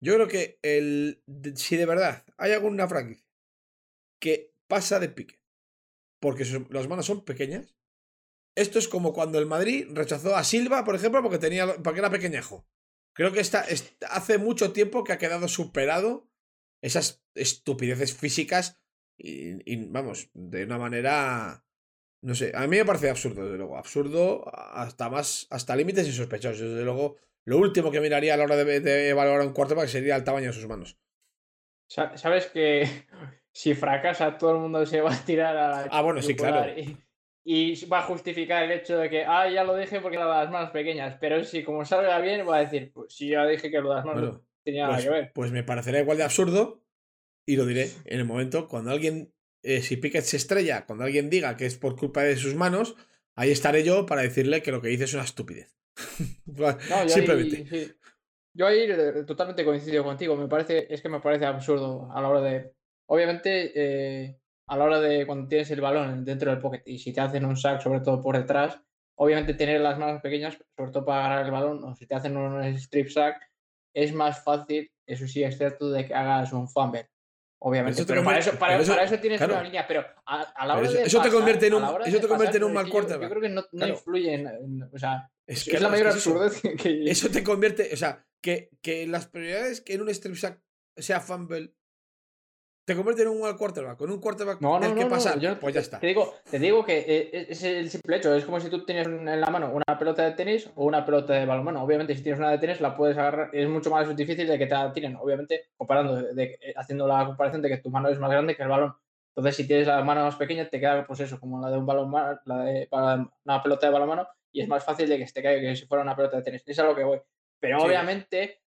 Yo creo que el, si de verdad hay alguna franquicia que pasa de pique porque las manos son pequeñas, esto es como cuando el Madrid rechazó a Silva, por ejemplo, porque, tenía, porque era pequeñajo. Creo que está, es- hace mucho tiempo que ha quedado superado esas estupideces físicas y, y, vamos, de una manera... No sé, a mí me parece absurdo, desde luego. Absurdo hasta más, hasta límites insospechosos. Desde luego, lo último que miraría a la hora de, de evaluar a un quarterback sería el tamaño de sus manos. Sa- Sabes que si fracasa todo el mundo se va a tirar a la Ah, bueno, sí, claro. Y, y va a justificar el hecho de que, ah, ya lo dije porque era de las manos pequeñas. Pero si como salga bien, va a decir, pues si ya dije que lo de las manos Bueno, tenía nada pues, que ver. pues me parecerá igual de absurdo y lo diré en el momento cuando alguien, eh, si Pickett se estrella, cuando alguien diga que es por culpa de sus manos, ahí estaré yo para decirle que lo que dice es una estupidez. No, yo Simplemente. ahí, sí. Yo ahí eh, totalmente coincido contigo. Me parece, es que me parece absurdo a la hora de. Obviamente, eh, a la hora de cuando tienes el balón dentro del pocket y si te hacen un sack, sobre todo por detrás, obviamente tener las manos pequeñas, sobre todo para agarrar el balón, o si te hacen un strip sack, es más fácil, eso sí es cierto, de que hagas un fumble. Obviamente, pero, para, eso, para, eso- para eso tienes claro. una línea, pero a, a la hora eso- de eso te convierte en un- eso te convierte en un mal que yo- quarterback. Yo creo que no, no Claro. influye en, en- o sea, Es es, la mayor es que absurdez que- que, Eso te convierte, o sea, que, que las prioridades que en un strip sack sea fumble te convierte en un quarterback, con un quarterback No, no, del que no, no, pasar, yo pues ya está. Te digo, te digo que eh, es el simple hecho. Es como si tú tienes en la mano una pelota de tenis o una pelota de balonmano. Obviamente, si tienes una de tenis, la puedes agarrar. Es mucho más difícil de que te la tiren. Obviamente, comparando, de, de- eh, haciendo la comparación de que tu mano es más grande que el balón. Entonces, si tienes la mano más pequeña, te queda, pues eso, como la de un balón, la de para una pelota de balonmano, y es más fácil de que se te caiga que si fuera una pelota de tenis. Eso es a lo que voy. Pero Sí. obviamente,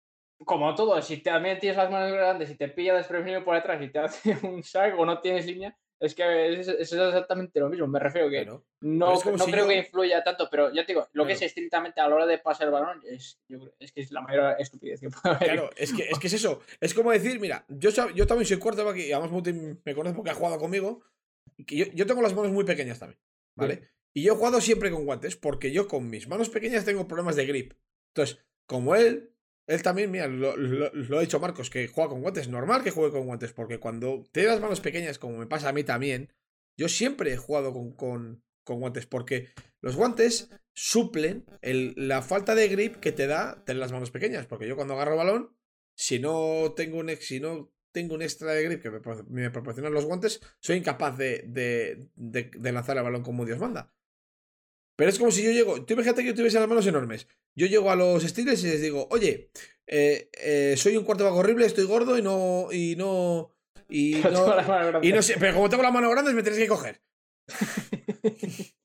como todo, si también tienes las manos grandes y te pilla desprevenido por detrás y te hace un sack o no tienes línea, es que es, es exactamente lo mismo. Me refiero que Claro. no, Pero no si creo yo- que influya tanto, pero ya te digo, lo que es estrictamente a la hora de pasar el balón es, yo es que es la mayor estupidez que puede haber. Claro, es que, es que es eso. Es como decir, mira, yo, yo también soy quarterback y además Muti me conoce porque ha jugado conmigo. Que yo, yo tengo las manos muy pequeñas también, ¿vale? Y yo he jugado siempre con guantes porque yo con mis manos pequeñas tengo problemas de grip. Entonces, como él, él también, mira, lo, ha dicho Marcos, que juega con guantes. Normal que juegue con guantes porque cuando tienes las manos pequeñas, como me pasa a mí también, yo siempre he jugado con, con, guantes porque los guantes suplen el- la falta de grip que te da tener las manos pequeñas. Porque yo cuando agarro balón, si no tengo un, si no tengo un extra de grip que me, pro- me proporcionan los guantes, soy incapaz de, de- de lanzar el balón como Dios manda. Pero es como si yo llego, tú imagínate que yo tuviese las manos enormes. Yo llego a los Steelers y les digo, oye, eh, eh, soy un quarterback horrible, estoy gordo y no. Y no. Y no, y no sé, pero como tengo las manos grandes me tenéis que coger.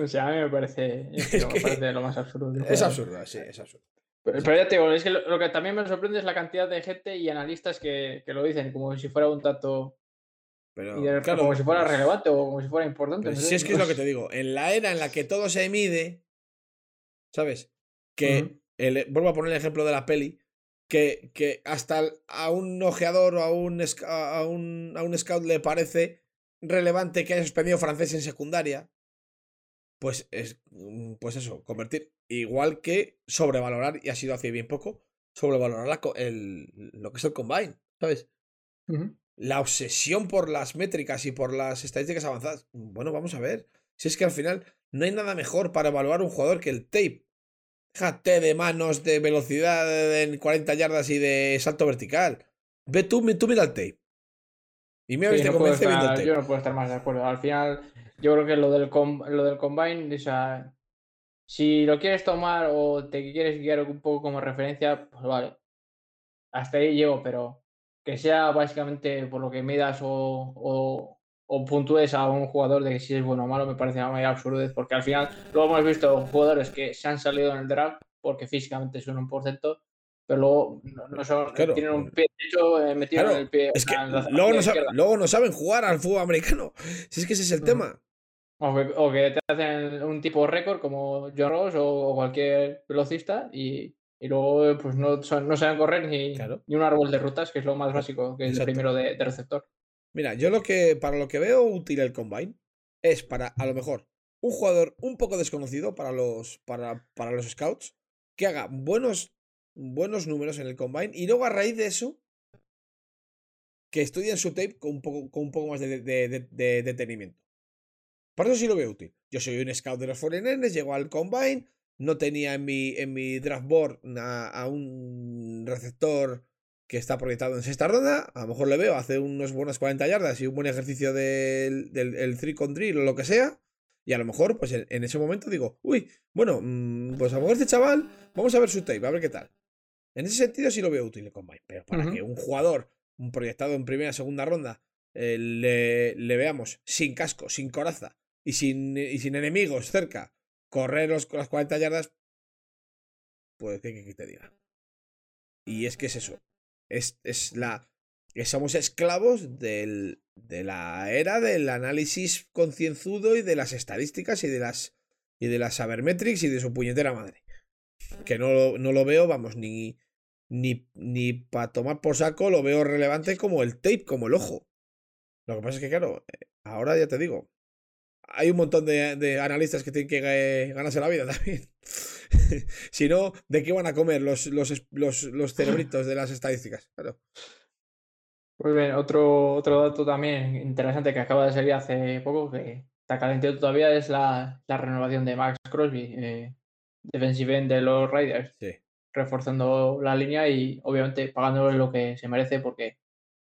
O sea, a mí me parece, es que me parece lo más absurdo. Es absurdo, sí, es absurdo. Pero, pero ya te digo, es que lo, lo que también me sorprende es la cantidad de gente y analistas que, que lo dicen como si fuera un dato, Pero, y de- claro, como si fuera pues, relevante o como si fuera importante. si es que es lo que te digo, en la era en la que todo se mide, ¿sabes? Que, el- vuelvo a poner el ejemplo de la peli, que, que hasta a un ojeador o a un, a, un, a un scout le parece relevante que haya suspendido francés en secundaria, pues es, mm, pues eso, convertir, igual que sobrevalorar, y ha sido hace bien poco, sobrevalorar la el, lo que es el combine, ¿sabes? Ujú. La obsesión por las métricas y por las estadísticas avanzadas. Bueno, vamos a ver. Si es que al final no hay nada mejor para evaluar un jugador que el tape. Déjate de manos, de velocidad en 40 yardas y de salto vertical. Ve tú, tú mira el tape. Y mira, Sí, te no convence viendo el estar- tape. yo no puedo estar más de acuerdo. Al final, yo creo que lo del, com- lo del combine, o sea, si lo quieres tomar o te quieres guiar un poco como referencia, pues vale. Hasta ahí llego, pero que sea básicamente por lo que midas o, o, o puntúes a un jugador de que si es bueno o malo, me parece una mayor absurdez, porque al final lo hemos visto jugadores que se han salido en el draft porque físicamente son un porcento, pero luego no, no son, Claro. tienen un pie derecho eh, metido Claro, en el pie. Es que la luego no, saben, izquierda. luego no saben jugar al fútbol americano. Si es que ese es el Ujú. tema. O que, o que te hacen un tipo récord como John Ross o, o cualquier velocista y, y luego pues no, no saben correr ni, Claro. ni un árbol de rutas, que es lo más básico, que es el primero de, de receptor. Mira, yo lo que, para lo que veo útil el combine, es para, a lo mejor, un jugador un poco desconocido para los, para, para los scouts, que haga buenos, buenos números en el combine, y luego a raíz de eso, que estudien su tape con un poco, con un poco más de, de- de- de detenimiento. Por eso sí lo veo útil. Yo soy un scout de los 49ers, llego al combine, no tenía en mi, en mi draft board a, a un receptor que está proyectado en sexta ronda, a lo mejor le veo, hace unos buenos 40 yardas y un buen ejercicio del, del el three con drill o lo que sea, y a lo mejor, pues en, en ese momento digo, uy, bueno, mm, pues a lo mejor este chaval, vamos a ver su tape, a ver qué tal. En ese sentido sí lo veo útil el combine, pero para que un jugador, un proyectado en primera, segunda ronda, eh, le, le veamos sin casco, sin coraza y sin, y sin enemigos cerca, correr los, las 40 yardas, pues qué te diga. Y es que es eso. Es, es la. Que somos esclavos del, de la era del análisis concienzudo y de las estadísticas y de las. y de las sabermetrics y de su puñetera madre. Que no, no lo veo, vamos, ni. Ni, ni para tomar por saco lo veo relevante como el tape, como el ojo. Lo que pasa es que, claro, eh, ahora ya te digo, hay un montón de, de analistas que tienen que eh, ganarse la vida también. si no, ¿de qué van a comer los, los, los, los cerebritos de las estadísticas? Claro. Pues bien, otro, otro dato también interesante que acaba de salir hace poco, que está calentito todavía, es la, la renovación de Max Crosby, eh, defensive end de los Raiders. Sí. reforzando la línea y obviamente pagándole lo que se merece porque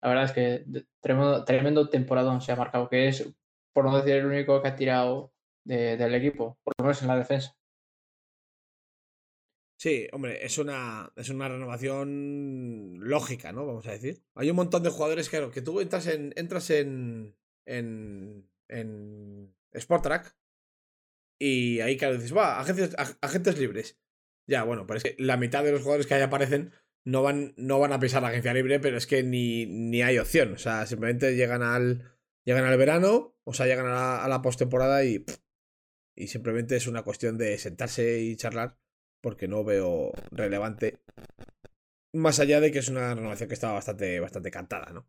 la verdad es que tremendo, tremendo temporadón se ha marcado, que es, por no decir el único que ha tirado del equipo, por lo menos en la defensa. Sí, hombre, es una, es una renovación lógica, ¿no? Vamos a decir. Hay un montón de jugadores, claro, que tú entras en, entras en, en, en Sport Track y ahí, claro, dices, va, agentes, agentes libres. Ya, bueno, pero es que la mitad de los jugadores que ahí aparecen no van, no van a pisar la agencia libre, pero es que ni, ni hay opción. O sea, simplemente llegan al, llegan al verano, o sea, llegan a la, a la postemporada y, y simplemente es una cuestión de sentarse y charlar porque no veo relevante. Más allá de que es una renovación que estaba bastante, bastante cantada, ¿no?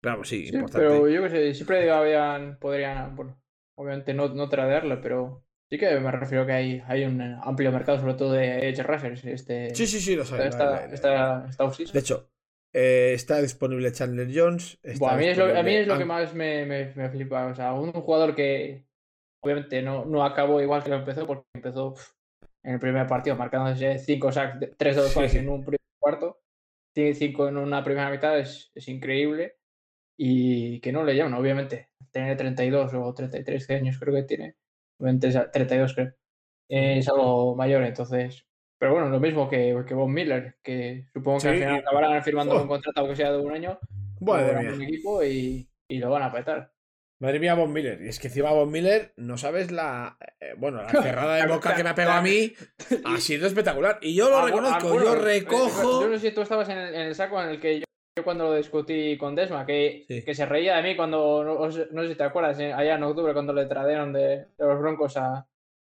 Claro, sí, sí Pero yo que sé, siempre habían, podrían, bueno, obviamente no, no tradearlo, pero Sí que me refiero que hay, hay un amplio mercado, sobre todo de Edge Rushers. Este, sí, sí, sí, lo sabes. Está, está, de hecho, eh, está disponible Chandler Jones. a, mí es lo, a mí es lo que más me, me, me, flipa. O sea, un jugador que obviamente no, no acabó igual que lo empezó, porque empezó en el primer partido marcándose 5 sacks, 3 de 2 en un primer cuarto. Tiene 5 en una primera mitad, es, es increíble. Y que no le llaman, obviamente. Tener 32 o 33 años creo que tiene 32 creo. Es algo mayor, entonces. Pero bueno, lo mismo que, que Bob Miller, que supongo que al final acabarán firmando un contrato aunque sea de un año. Bueno, un equipo y, y, lo van a petar. Madre mía, Bob Miller. Y es que encima Bob Miller, no sabes la. Eh, bueno, la cerrada de boca que me ha pegado a mí ha sido espectacular. Y yo lo reconozco, yo recojo. Yo no sé si tú estabas en el, en el saco en el que yo cuando lo discutí con Desma, que, que se reía de mí cuando, no, sé si te acuerdas, eh, allá en octubre cuando le traderon de, los Broncos a,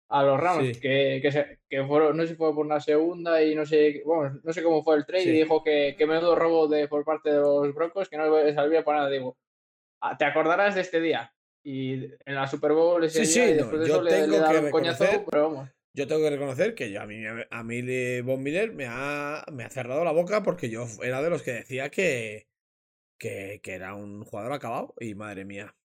a los Rams, que, que, se, que fueron, no sé si fue por una segunda y no sé, bueno, no sé cómo fue el trade y dijo que, que menudo robo de, por parte de los Broncos, que no le salía para nada. Digo, ah, te acordarás de este día. Y en la Super Bowl ese sí, día, después de eso le, le un coñazo, pero vamos yo tengo que reconocer que a mí, a mí Von Miller me ha, me ha cerrado la boca porque yo era de los que decía que, que, que era un jugador acabado y madre mía.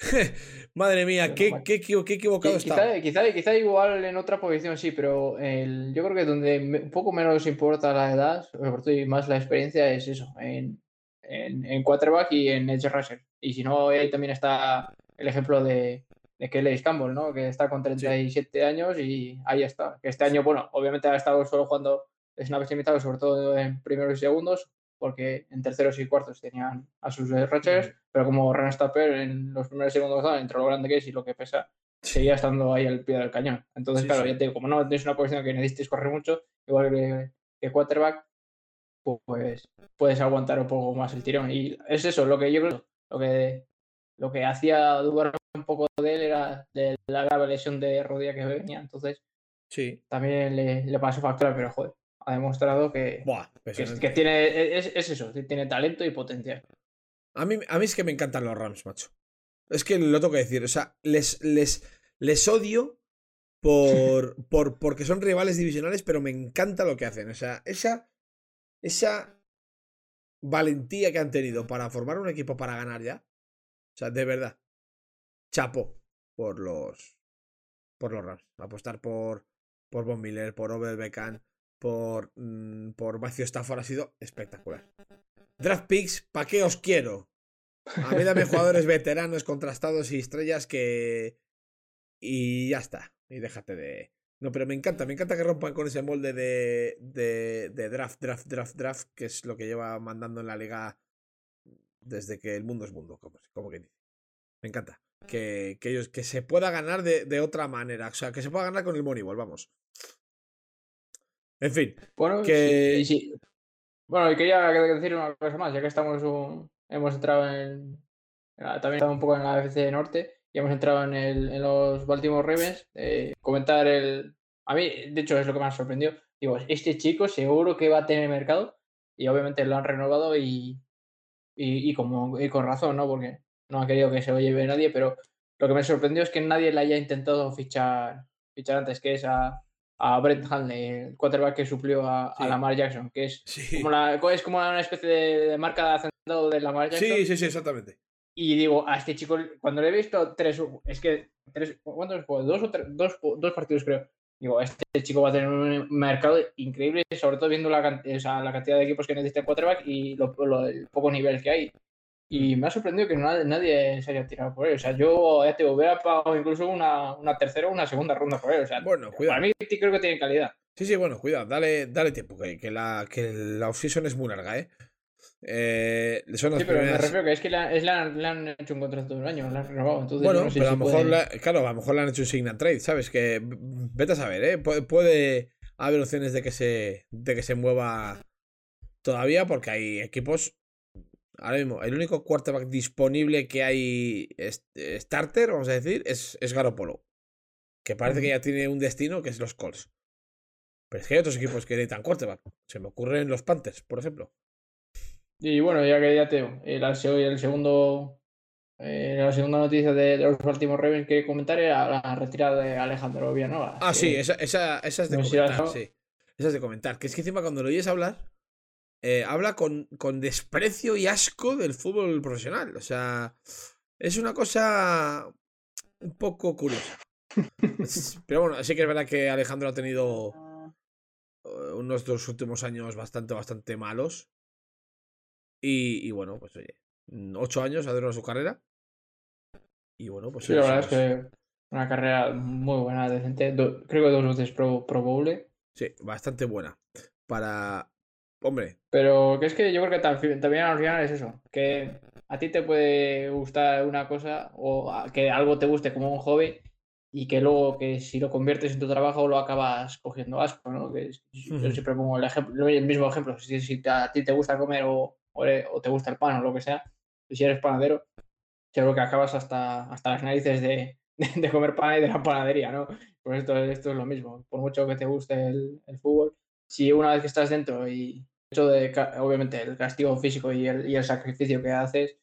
madre mía, qué, qué, qué, equivocado está. Quizá, quizá, igual en otra posición sí, pero el, yo creo que donde un poco menos importa la edad, y más la experiencia, es eso, en, en, en quarterback y en edge rusher. Y si no, ahí también está el ejemplo de, de Kelly Campbell, ¿no? Que está con 37 años y ahí está. Que este año, bueno, obviamente ha estado solo jugando snaps limitados, sobre todo en primeros y segundos, porque en terceros y cuartos tenían a sus Rutgers, pero como Ran Stapper en los primeros y segundos, entre lo grande que es y lo que pesa, seguía estando ahí al pie del cañón. Entonces, claro, ya te digo, como no tienes una posición que necesites correr mucho, igual que, que quarterback, pues puedes aguantar un poco más el tirón. Y es eso, lo que yo creo, lo que, lo que hacía dudar un poco de él era de la grave lesión de rodilla que venía, entonces sí. también le, le pasó factura, pero joder, ha demostrado que, que, tiene, es, eso, tiene talento y potencial. A mí, a mí es que me encantan los Rams, macho. Es que lo tengo que decir, o sea, les, les, les odio por, por, porque son rivales divisionales, pero me encanta lo que hacen. O sea, esa, esa valentía que han tenido para formar un equipo para ganar ya. O sea, de verdad chapo por los por los Rams. Apostar por por Von Miller, por Over Beckham, por mm, por Matthew Stafford ha sido espectacular. Draft picks, ¿para qué os quiero? A mí dame jugadores veteranos, contrastados y estrellas que y ya está. Y déjate de no, pero me encanta, me encanta que rompan con ese molde de, de, de draft, draft, draft, draft, que es lo que lleva mandando en la liga desde que el mundo es mundo, como, como que dice. Me encanta que, que, ellos, que se pueda ganar de, de, otra manera. O sea, que se pueda ganar con el Moneyball, vamos. En fin. Bueno, que... sí, Bueno, y quería decir una cosa más, ya que estamos hemos entrado en, también estamos un poco en la AFC Norte y hemos entrado en, el, en los Baltimore Ravens. Eh, comentar el. A mí, de hecho, es lo que me ha sorprendido. Digo, este chico seguro que va a tener mercado y obviamente lo han renovado y, y, y, como, y con razón, ¿no? Porque no ha querido que se lo lleve nadie, pero lo que me sorprendió es que nadie le haya intentado fichar, fichar antes, que es a, a Brent Hanley, el quarterback que suplió a, Lamar Jackson, que es, como la, es como una especie de, marca de acentado de Lamar Jackson. Sí, sí, sí, exactamente. Y digo, a este chico, cuando le he visto tres, es que, tres, ¿cuántos Dos, o dos, dos partidos creo. digo, este chico va a tener un mercado increíble, sobre todo viendo la, o sea, la cantidad de equipos que necesita el quarterback y lo, lo, el poco nivel que hay. Y me ha sorprendido que nadie, nadie se haya tirado por él. O sea, yo ya te hubiera pagado incluso una, una tercera o una segunda ronda por él. O sea, bueno, cuidado. para mí creo que tiene calidad. Sí, sí, bueno, cuidado, dale, dale tiempo, que, que la, que la off-season es muy larga, ¿eh? Eh, son sí, pero primeras... me refiero que es que es la, le, han hecho un contrato de un año, le han renovado. Entonces bueno, no sé pero si a lo mejor, la, claro, a lo mejor le han hecho un sign trade, ¿sabes? Que vete a saber, ¿eh? Puede, puede haber opciones de que se, de que se mueva todavía porque hay equipos. Ahora mismo, el único quarterback disponible que hay starter, vamos a decir, es, es Garopolo. Que parece que ya tiene un destino que es los Colts. Pero es que hay otros equipos que necesitan quarterback. Se me ocurren los Panthers, por ejemplo. Y bueno, ya que ya te el, el segundo eh, la segunda noticia de, de los Baltimore Ravens que comentar era la retirada de Alejandro Villanueva. Ah, sí, esa, esa, esa es de no comentar, sí. Esa es de comentar. Que es que encima cuando lo oyes hablar, eh, habla con, con desprecio y asco del fútbol profesional. O sea, es una cosa un poco curiosa. Pero bueno, sí que es verdad que Alejandro ha tenido eh, unos dos últimos años bastante, bastante malos. Y, y bueno, pues oye, mm, ocho años ha durado su carrera. Y bueno, pues Sí, la verdad es que una carrera muy buena, decente. Do- creo que dos veces Pro, pro Bowl. Sí, bastante buena. Para. Hombre, Pero que es que yo creo que tam- también al final es eso. Que a ti te puede gustar una cosa o a- que algo te guste como un hobby y que luego que si lo conviertes en tu trabajo lo acabas cogiendo asco, ¿no? Que es- yo Ujú. siempre pongo el, ejemplo, el mismo ejemplo. Si, si a ti te gusta comer o, o o te gusta el pan o lo que sea, y si eres panadero, seguro que acabas hasta, hasta las narices de, de, de comer pan y de la panadería, ¿no? Pues esto, esto es lo mismo. Por mucho que te guste el, el fútbol, si una vez que estás dentro y hecho de, obviamente, el castigo físico y el, y el sacrificio que haces,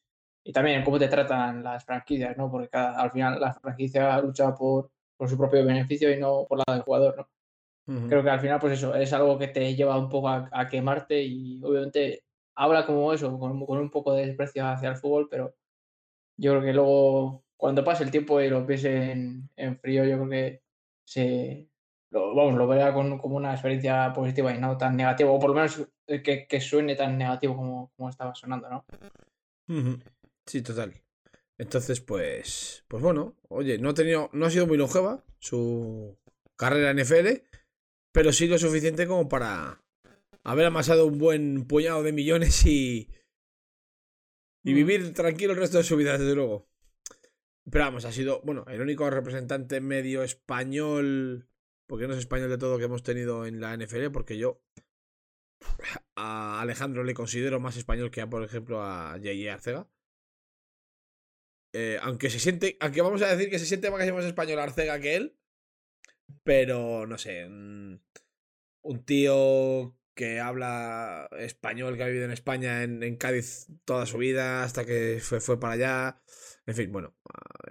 y también cómo te tratan las franquicias, ¿no? Porque cada- al final la franquicia lucha por, por su propio beneficio y no por la del jugador, ¿no? ujú. Creo que al final, pues eso, es algo que te lleva un poco a, a quemarte y obviamente habla como eso, con, con un poco de desprecio hacia el fútbol, pero yo creo que luego, cuando pase el tiempo y lo piense en, en frío, yo creo que se, lo, vamos, lo verá con, como una experiencia positiva y no tan negativa, o por lo menos que, que suene tan negativo como, como estaba sonando, ¿no? Sí, total. Entonces, pues. Pues bueno, oye, no ha tenido. No ha sido muy longeva su carrera en NFL, pero sí lo suficiente como para haber amasado un buen puñado de millones y. Y Mm. vivir tranquilo el resto de su vida, desde luego. Pero vamos, ha sido, bueno, el único representante medio español, porque no es español de todo que hemos tenido en la NFL, porque yo a Alejandro le considero más español que a, por ejemplo, a J.J. Arcega. Eh, aunque se siente, aunque vamos a decir que se siente más, más español Arcega que él, pero no sé, mm, un tío que habla español, que ha vivido en España, en, en Cádiz toda su vida, hasta que fue, fue para allá. En fin, bueno,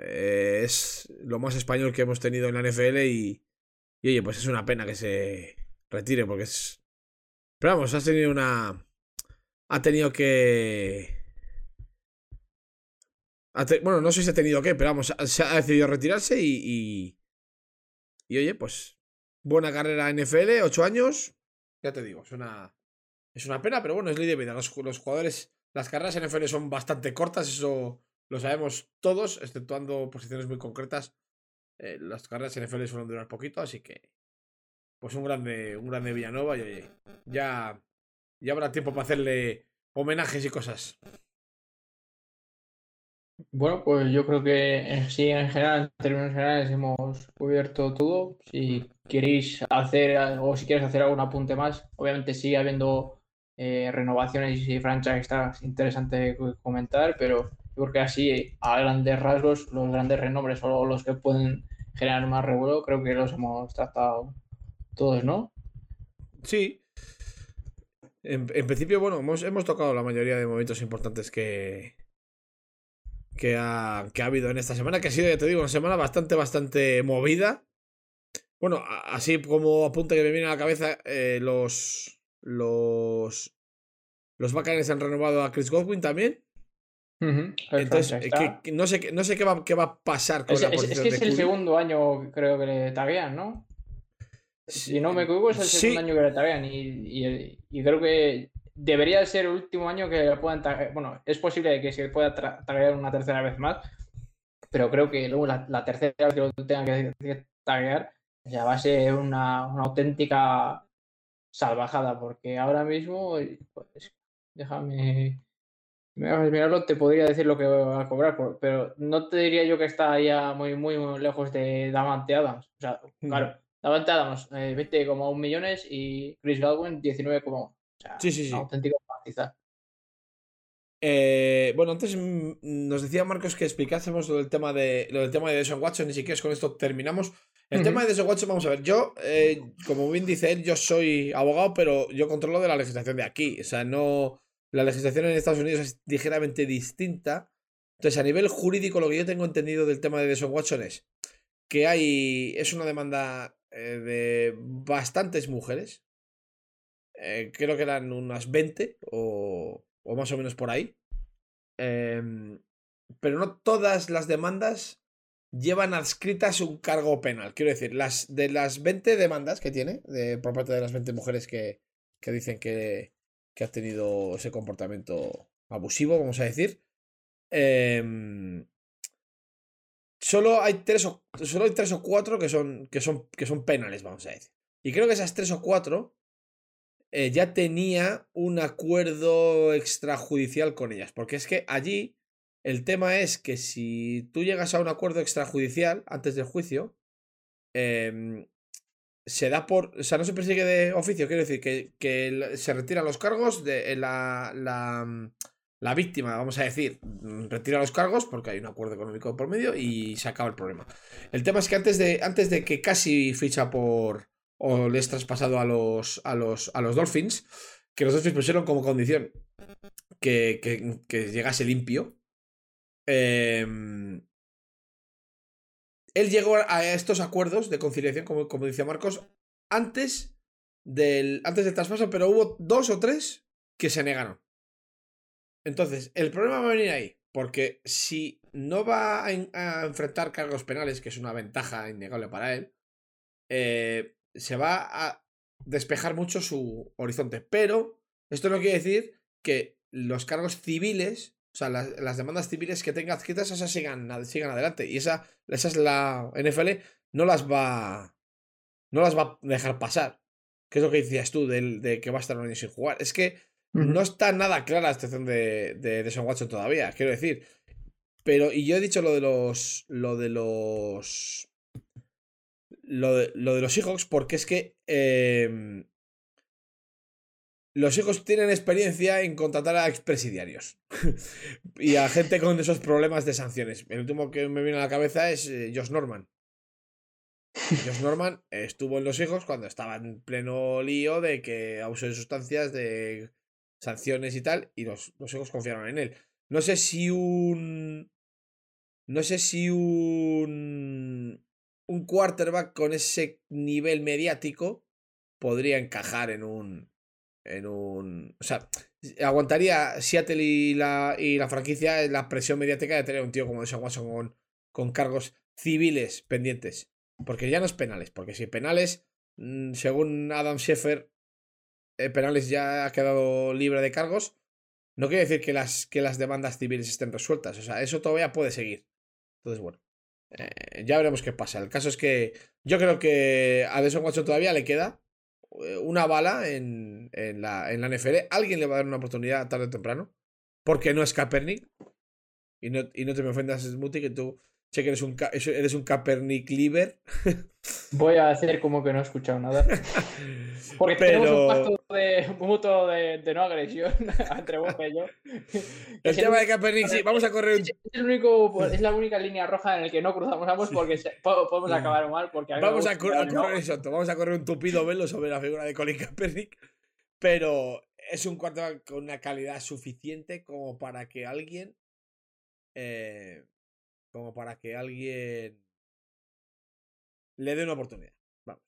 eh, es lo más español que hemos tenido en la NFL y, y oye, pues es una pena que se retire porque es... Pero vamos, ha tenido una... Ha tenido que... Bueno, no sé si ha tenido que, pero vamos, ha decidido retirarse y, y... Oye, pues... Buena carrera NFL, ocho años. Ya te digo, es una... Es una pena, pero bueno, es ley de vida. Los, los jugadores... Las carreras NFL son bastante cortas, eso lo sabemos todos, exceptuando posiciones muy concretas. Eh, las carreras NFL suelen durar poquito, así que... Pues un grande, un grande Villanova y ya, ya habrá tiempo para hacerle homenajes y cosas. Bueno, pues yo creo que en sí, en general, en términos generales, hemos cubierto todo. Si queréis hacer o si quieres hacer algún apunte más, obviamente sigue habiendo eh, renovaciones y franchise está interesante co- comentar, pero yo creo que así, a grandes rasgos, los grandes renombres o los que pueden generar más revuelo, creo que los hemos tratado todos, ¿no? Sí. En, en principio, bueno, hemos, hemos tocado la mayoría de momentos importantes que, que, ha, que ha habido en esta semana, que ha sido, ya te digo, una semana bastante, bastante movida. Bueno, así como apunte que me viene a la cabeza, eh, los, los, los Buccaneers han renovado a Chris Godwin también. Entonces, eh, está. que- que no sé, qué- no sé qué, va, qué va a pasar con Es, la es- es posición que de es el segundo año, creo que le taguean, ¿no? Si no me equivoco, es el segundo año que le taguean y, y, creo que debería ser el último año que puedan taguear. Bueno, es posible que se pueda taguear una tercera vez más, pero creo que luego la, tercera vez que lo tengan que, taguear ya va a ser una, una auténtica salvajada, porque ahora mismo, pues, déjame mirarlo, te podría decir lo que va a cobrar, pero no te diría yo que está ya muy, muy, muy lejos de Davante Adams. O sea, claro, Davante Adams, eh, 20,1 millones y Chris Godwin 19,1. O sea, sí, sí, sí. auténtico eh, bueno, antes nos decía Marcos que explicásemos lo del tema de lo del tema de Deshaun Watson y si quieres con esto terminamos. El tema de Deshaun Watson, vamos a ver, yo, eh, como bien dice él, yo soy abogado, pero yo controlo de la legislación de aquí. O sea, no la legislación en Estados Unidos es ligeramente distinta. Entonces, a nivel jurídico, lo que yo tengo entendido del tema de Deshaun Watson es que hay. Es una demanda eh, de bastantes mujeres. Eh, creo que eran unas 20 o, o más o menos por ahí. Em, pero no todas las demandas llevan adscritas un cargo penal. Quiero decir, las de las 20 demandas que tiene, por parte de las 20 mujeres que, que dicen que, que ha tenido ese comportamiento abusivo, vamos a decir. Em, solo hay tres o solo hay tres o cuatro que son que son que son penales, vamos a decir. Y creo que esas tres o cuatro eh, ya tenía un acuerdo extrajudicial con ellas, porque es que allí el tema es que si tú llegas a un acuerdo extrajudicial antes del juicio, eh, se da por. O sea, no se persigue de oficio, quiero decir, que, que se retiran los cargos de eh, la, la, la, víctima, vamos a decir, mm, retira los cargos porque hay un acuerdo económico por medio y se acaba el problema. El tema es que antes de, antes de que casi ficha por. o les traspasado a los, a los, a los Dolphins, que los Dolphins pusieron como condición que, que, que llegase limpio. Eh, él llegó a estos acuerdos de conciliación, como, como decía Marcos, antes del, antes del traspaso, pero hubo dos o tres que se negaron. Entonces, el problema va a venir ahí, porque si no va a, enfrentar cargos penales, que es una ventaja innegable para él, eh, se va a despejar mucho su horizonte. Pero esto no quiere decir que los cargos civiles o sea, las, demandas civiles que tenga adscritas, esas sigan, sigan adelante. Y esa, esa es la NFL, no las va. No las va a dejar pasar. ¿Qué es lo que decías tú de, que va a estar un año sin jugar? Es que no está nada clara la situación de, de, de Son Watson todavía, quiero decir. Pero, y yo he dicho lo de los. Lo de los. Lo de, lo de los Seahawks, porque es que. Em, los hijos tienen experiencia en contratar a expresidiarios y a gente con esos problemas de sanciones. El último que me viene a la cabeza es eh, Josh Norman. Josh Norman estuvo en los hijos cuando estaba en pleno lío de que abuso de sustancias, de sanciones y tal, y los, los hijos confiaron en él. No sé si un. No sé si un. Un quarterback con ese nivel mediático podría encajar en un en un. O sea, aguantaría Seattle y la, y la franquicia la presión mediática de tener un tío como Deshaun Watson con, con cargos civiles pendientes. Porque ya no es penales, porque si penales, mm, según Adam Scheffer, eh, penales ya ha quedado libre de cargos, no quiere decir que las, que las demandas civiles estén resueltas. O sea, eso todavía puede seguir. Entonces, bueno, eh, ya veremos qué pasa. El caso es que yo creo que a Deshaun Watson todavía le queda eh, una bala en, en, la, en la NFL. Alguien le va a dar una oportunidad tarde o temprano. Porque no es Kaepernick. Y no, y no te me ofendas, Smuti, que tú sé que eres un, eres un Kaepernick liver. Voy a hacer como que no he escuchado nada. Porque tenemos un pacto de, mutuo de, de, no agresión entre vos y yo. El tema de Kaepernick, sí, vamos a correr un... Es, el único, pues, es la única línea roja en la que no cruzamos ambos porque podemos acabar mal. Porque vamos a, correr, vamos a correr un tupido velo sobre la figura de Colin Kaepernick, pero es un cuarto con una calidad suficiente como para que alguien... Eh, como para que alguien le dé una oportunidad. Vamos.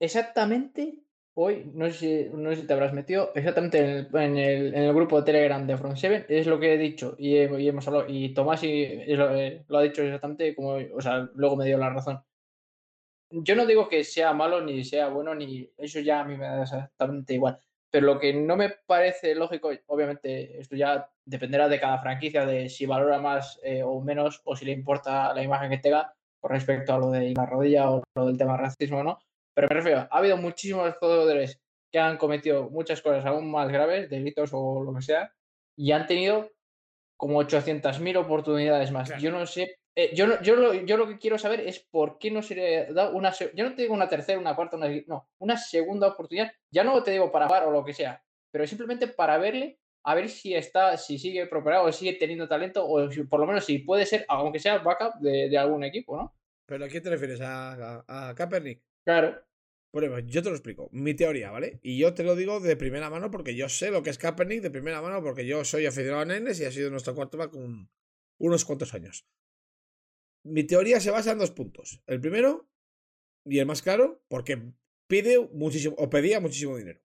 Exactamente hoy, no sé, no sé si te habrás metido, exactamente en el, en el, en el grupo de Telegram de Front 7, es lo que he dicho y, hemos hablado, y Tomás y, lo, eh, lo, ha dicho exactamente como, o sea, luego me dio la razón. yo no digo que sea malo ni sea bueno, ni eso ya a mí me da exactamente igual. Pero lo que no me parece lógico, obviamente, esto ya dependerá de cada franquicia, de si valora más eh, o menos, o si le importa la imagen que tenga con respecto a lo de la rodilla o lo del tema racismo, ¿no? Pero me refiero, ha habido muchísimos jugadores que han cometido muchas cosas aún más graves, delitos o lo que sea, y han tenido como 800.000 oportunidades más. Yo no sé, eh, yo, no, yo, lo, yo lo que quiero saber es por qué no se le da una, yo no te digo una tercera, una cuarta, una, no, una segunda oportunidad, ya no te digo para par o lo que sea, pero simplemente para verle, a ver si está, si sigue preparado o sigue teniendo talento, o por lo menos si puede ser, aunque sea backup de, de algún equipo, ¿no? ¿Pero a quién te refieres? ¿A, a, a Kaepernick? Claro. Bueno, yo te lo explico. Mi teoría, ¿vale? Y yo te lo digo de primera mano porque yo sé lo que es Kaepernick de primera mano porque yo soy aficionado a Nenes y ha sido nuestro quarterback con unos cuantos años. Mi teoría se basa en dos puntos. El primero, y el más claro, porque pide muchísimo, o pedía muchísimo dinero.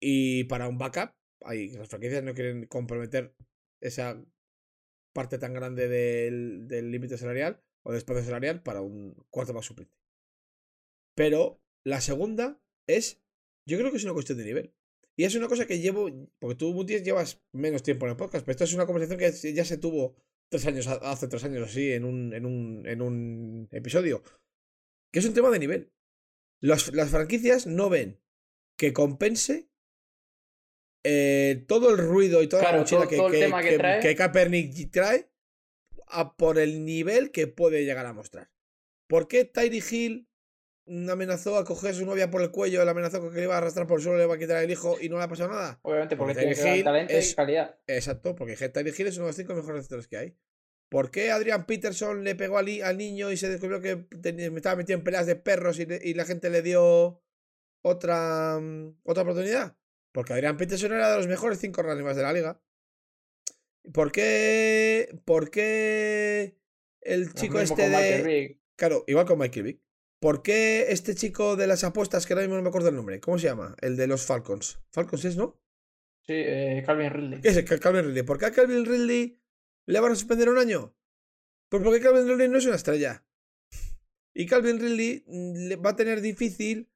Y para un backup, las franquicias no quieren comprometer esa parte tan grande del límite salarial o del espacio salarial para un quarterback suplente. Pero la segunda es, yo creo que es una cuestión de nivel. Y es una cosa que llevo, porque tú, Mutis, llevas menos tiempo en el podcast, pero esto es una conversación que ya se tuvo tres años, hace tres años así, en un, en un, en un episodio. Que es un tema de nivel. las franquicias no ven que compense eh, todo el ruido y toda la mochila que, que, trae. que, Kaepernick trae a por el nivel que puede llegar a mostrar. ¿Por qué Tyree Hill amenazó a coger a su novia por el cuello, le amenazó con que le iba a arrastrar por el suelo, le iba a quitar el hijo y no le ha pasado nada. Obviamente, porque, tiene talento y calidad. Exacto, porque Tyler Hill es uno de los cinco mejores receptores que hay. ¿Por qué Adrian Peterson le pegó al, al niño y se descubrió que estaba metido en peleas de perros y, la gente le dio otra, mm, otra oportunidad? Porque Adrian Peterson era de los mejores cinco running de la liga. ¿Por qué? ¿Por qué el chico este de. Claro, igual con Michael Vick. ¿Por qué este chico de las apuestas, que ahora mismo no me acuerdo el nombre, ¿cómo se llama? El de los Falcons. Falcons es, ¿no? Sí, eh, Calvin Ridley. Ese, Calvin Ridley. ¿Por qué a Calvin Ridley le van a suspender un año? Pues porque Calvin Ridley no es una estrella. Y Calvin Ridley mm, va a tener difícil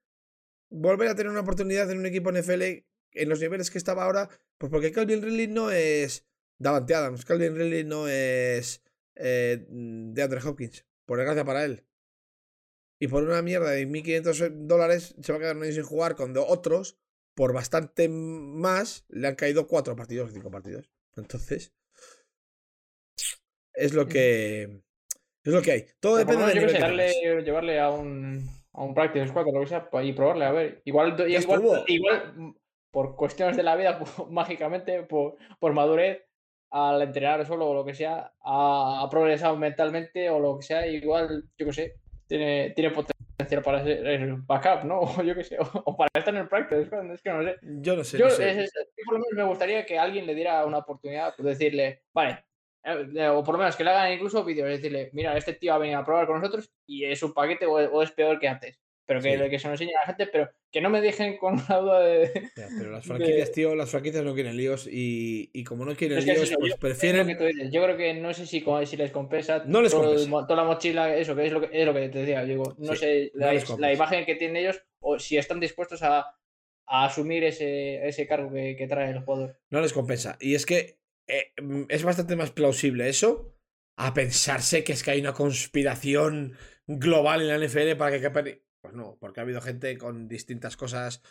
volver a tener una oportunidad en un equipo NFL en los niveles que estaba ahora. Pues porque Calvin Ridley no es Davante Adams. Calvin Ridley no es eh, de Andre Hopkins. Por desgracia para él. Y por una mierda de 1.500 dólares se va a quedar un año sin jugar cuando otros, por bastante más, le han caído cuatro partidos o cinco partidos. Entonces, es lo que es lo que hay. Todo depende de que darle, llevarle a un a un practice squad o lo que sea y probarle a ver. Igual igual, igual, por cuestiones de la vida mágicamente por, por madurez al entrenar solo o lo que sea ha progresado mentalmente o lo que sea igual yo qué sé tiene, tiene potencial para ser backup, ¿no? O yo qué sé, o, para estar en el practice, es que no sé. Yo no sé. Yo, por lo menos me gustaría que alguien le diera una oportunidad, pues decirle, vale, eh, o por lo menos que le hagan incluso vídeos, decirle, mira, este tío ha venido a probar con nosotros y es un paquete o es peor que antes pero que, que se lo enseñe a la gente, pero que no me dejen con la duda de. pero las franquicias, tío, las franquicias no quieren líos y, y como no quieren líos, pues prefieren. Yo creo que no sé si, si les compensa, no les toda la mochila, eso, que es lo que, es lo que te decía. Digo, no sé la, imagen que tienen ellos o si están dispuestos a, a asumir ese, ese cargo que, que, trae el jugador. No les compensa. Y es que eh, es bastante más plausible eso a pensarse que es que hay una conspiración global en la NFL para que pues no, porque ha habido gente con distintas cosas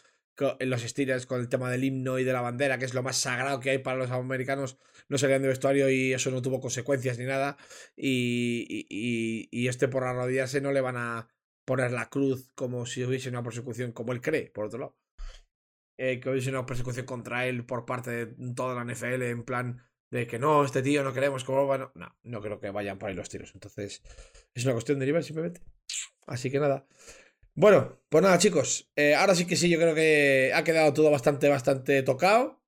en los Steelers con el tema del himno y de la bandera, que es lo más sagrado que hay para los americanos, no salían de vestuario y eso no tuvo consecuencias ni nada. Y, y, este por arrodillarse no le van a poner la cruz como si hubiese una persecución, como él cree, por otro lado. Eh, que hubiese una persecución contra él por parte de toda la NFL, en plan de que no, este tío no queremos como bueno. No, no creo que vayan por ahí los tiros. Entonces, es una cuestión de nivel simplemente. Así que nada. Bueno, pues nada, chicos. Eh, ahora sí que sí, yo creo que ha quedado todo bastante, bastante tocado.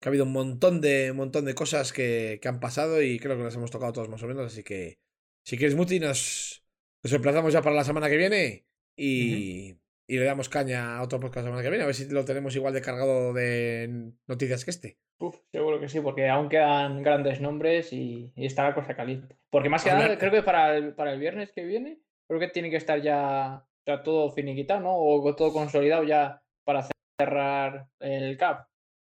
Que ha habido un montón de, montón de cosas que, que han pasado y creo que las hemos tocado todos más o menos. Así que, si quieres, Muti, nos, nos emplazamos ya para la semana que viene y, y le damos caña a otro podcast la semana que viene. A ver si lo tenemos igual de cargado de noticias que este. Uf, seguro que sí, porque aún quedan grandes nombres y, está la cosa caliente. Porque más que nada, creo que para el, para el viernes que viene creo que tiene que estar ya, ya todo finiquitado, ¿no? O todo consolidado ya para cerrar el CAP.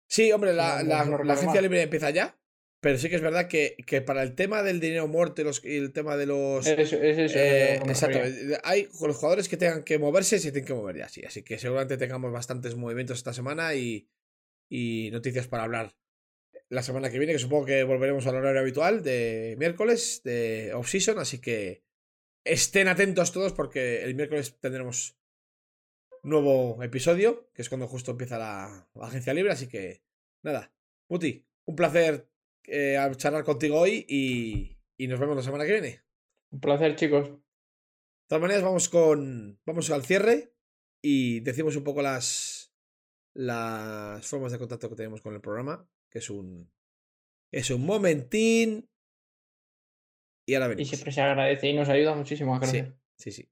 Sí, hombre, la, la, agencia libre empieza ya. Pero sí que es verdad que, que para el tema del dinero muerto y, los, y el tema de los. Eh, exacto. Hay los jugadores que tengan que moverse, se tienen que mover ya, sí. Así que seguramente tengamos bastantes movimientos esta semana y, y noticias para hablar la semana que viene, que supongo que volveremos al horario habitual de miércoles, de off-season. Así que estén atentos todos porque el miércoles tendremos nuevo episodio, que es cuando justo empieza la, la agencia libre. Así que nada, Muti, un placer eh, charlar contigo hoy y, y, nos vemos la semana que viene. Un placer, chicos. De todas maneras, vamos con. Vamos al cierre y decimos un poco las. las formas de contacto que tenemos con el programa. Que es un. Es un momentín. Y ahora venimos. Y siempre se agradece y nos ayuda muchísimo a crecer. Sí, sí, sí.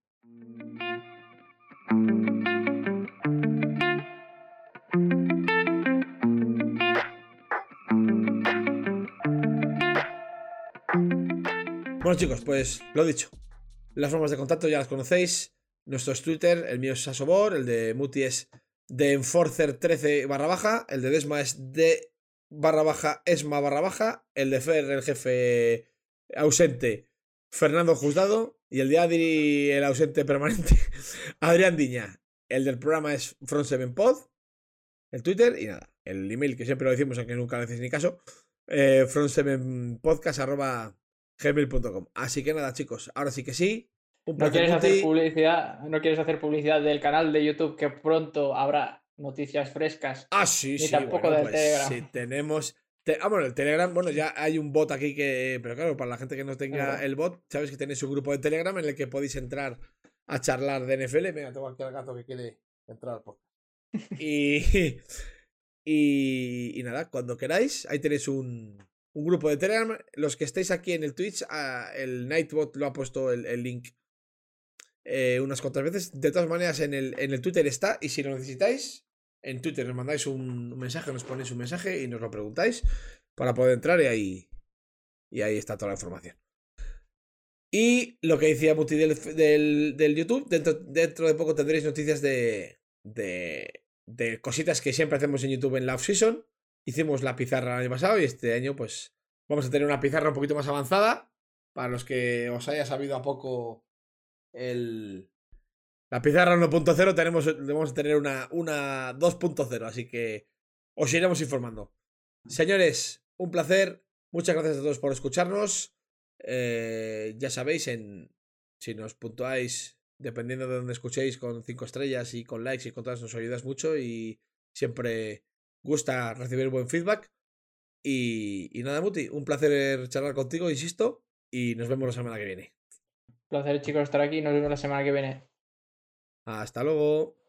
Bueno chicos, pues lo dicho. Las formas de contacto ya las conocéis. Nuestro es Twitter, el mío es Sasobor, el de Muti es de Enforcer13 barra baja, el de Desma es de barra baja Esma barra baja, el de Fer, el jefe ausente, Fernando Juzgado, y el de Adri, el ausente permanente, Adrián Diña. El del programa es Front7Pod, el Twitter, y nada, el email que siempre lo decimos, aunque nunca le hacéis ni caso, eh, front7podcast arroba gmail.com. Así que nada, chicos, ahora sí que sí. ¿No quieres, hacer publicidad, ¿No quieres hacer publicidad del canal de YouTube que pronto habrá noticias frescas? Ah, sí, sí. tampoco del pues, Telegram. Sí, tenemos. Ah, bueno, el Telegram, bueno, ya hay un bot aquí que. Pero claro, para la gente que no tenga el bot, sabes que tenéis un grupo de Telegram en el que podéis entrar a charlar de NFL. Mira, tengo aquí al gato que quiere entrar y, y. Y nada, cuando queráis, ahí tenéis un, un grupo de Telegram. Los que estéis aquí en el Twitch, ah, el Nightbot lo ha puesto el, link eh, unas cuantas veces. De todas maneras, en el, en el Twitter está. Y si lo necesitáis, en Twitter nos mandáis un, mensaje, nos ponéis un mensaje y nos lo preguntáis para poder entrar y ahí, y ahí está toda la información. Y lo que decía Muti del, del, YouTube, dentro, dentro, de poco tendréis noticias de, de, de cositas que siempre hacemos en YouTube en la off-season. Hicimos la pizarra el año pasado y este año pues vamos a tener una pizarra un poquito más avanzada. Para los que os haya sabido a poco el... La pizarra 1.0 tenemos, debemos tener una, una 2.0, así que os iremos informando. Señores, un placer. Muchas gracias a todos por escucharnos. Eh, ya sabéis, en, si nos puntuáis, dependiendo de donde escuchéis, con 5 estrellas y con likes y con todas, nos ayudas mucho y siempre gusta recibir buen feedback. Y, nada, Muti, un placer charlar contigo, insisto, y nos vemos la semana que viene. Placer, chicos, estar aquí. Nos vemos la semana que viene. Hasta luego.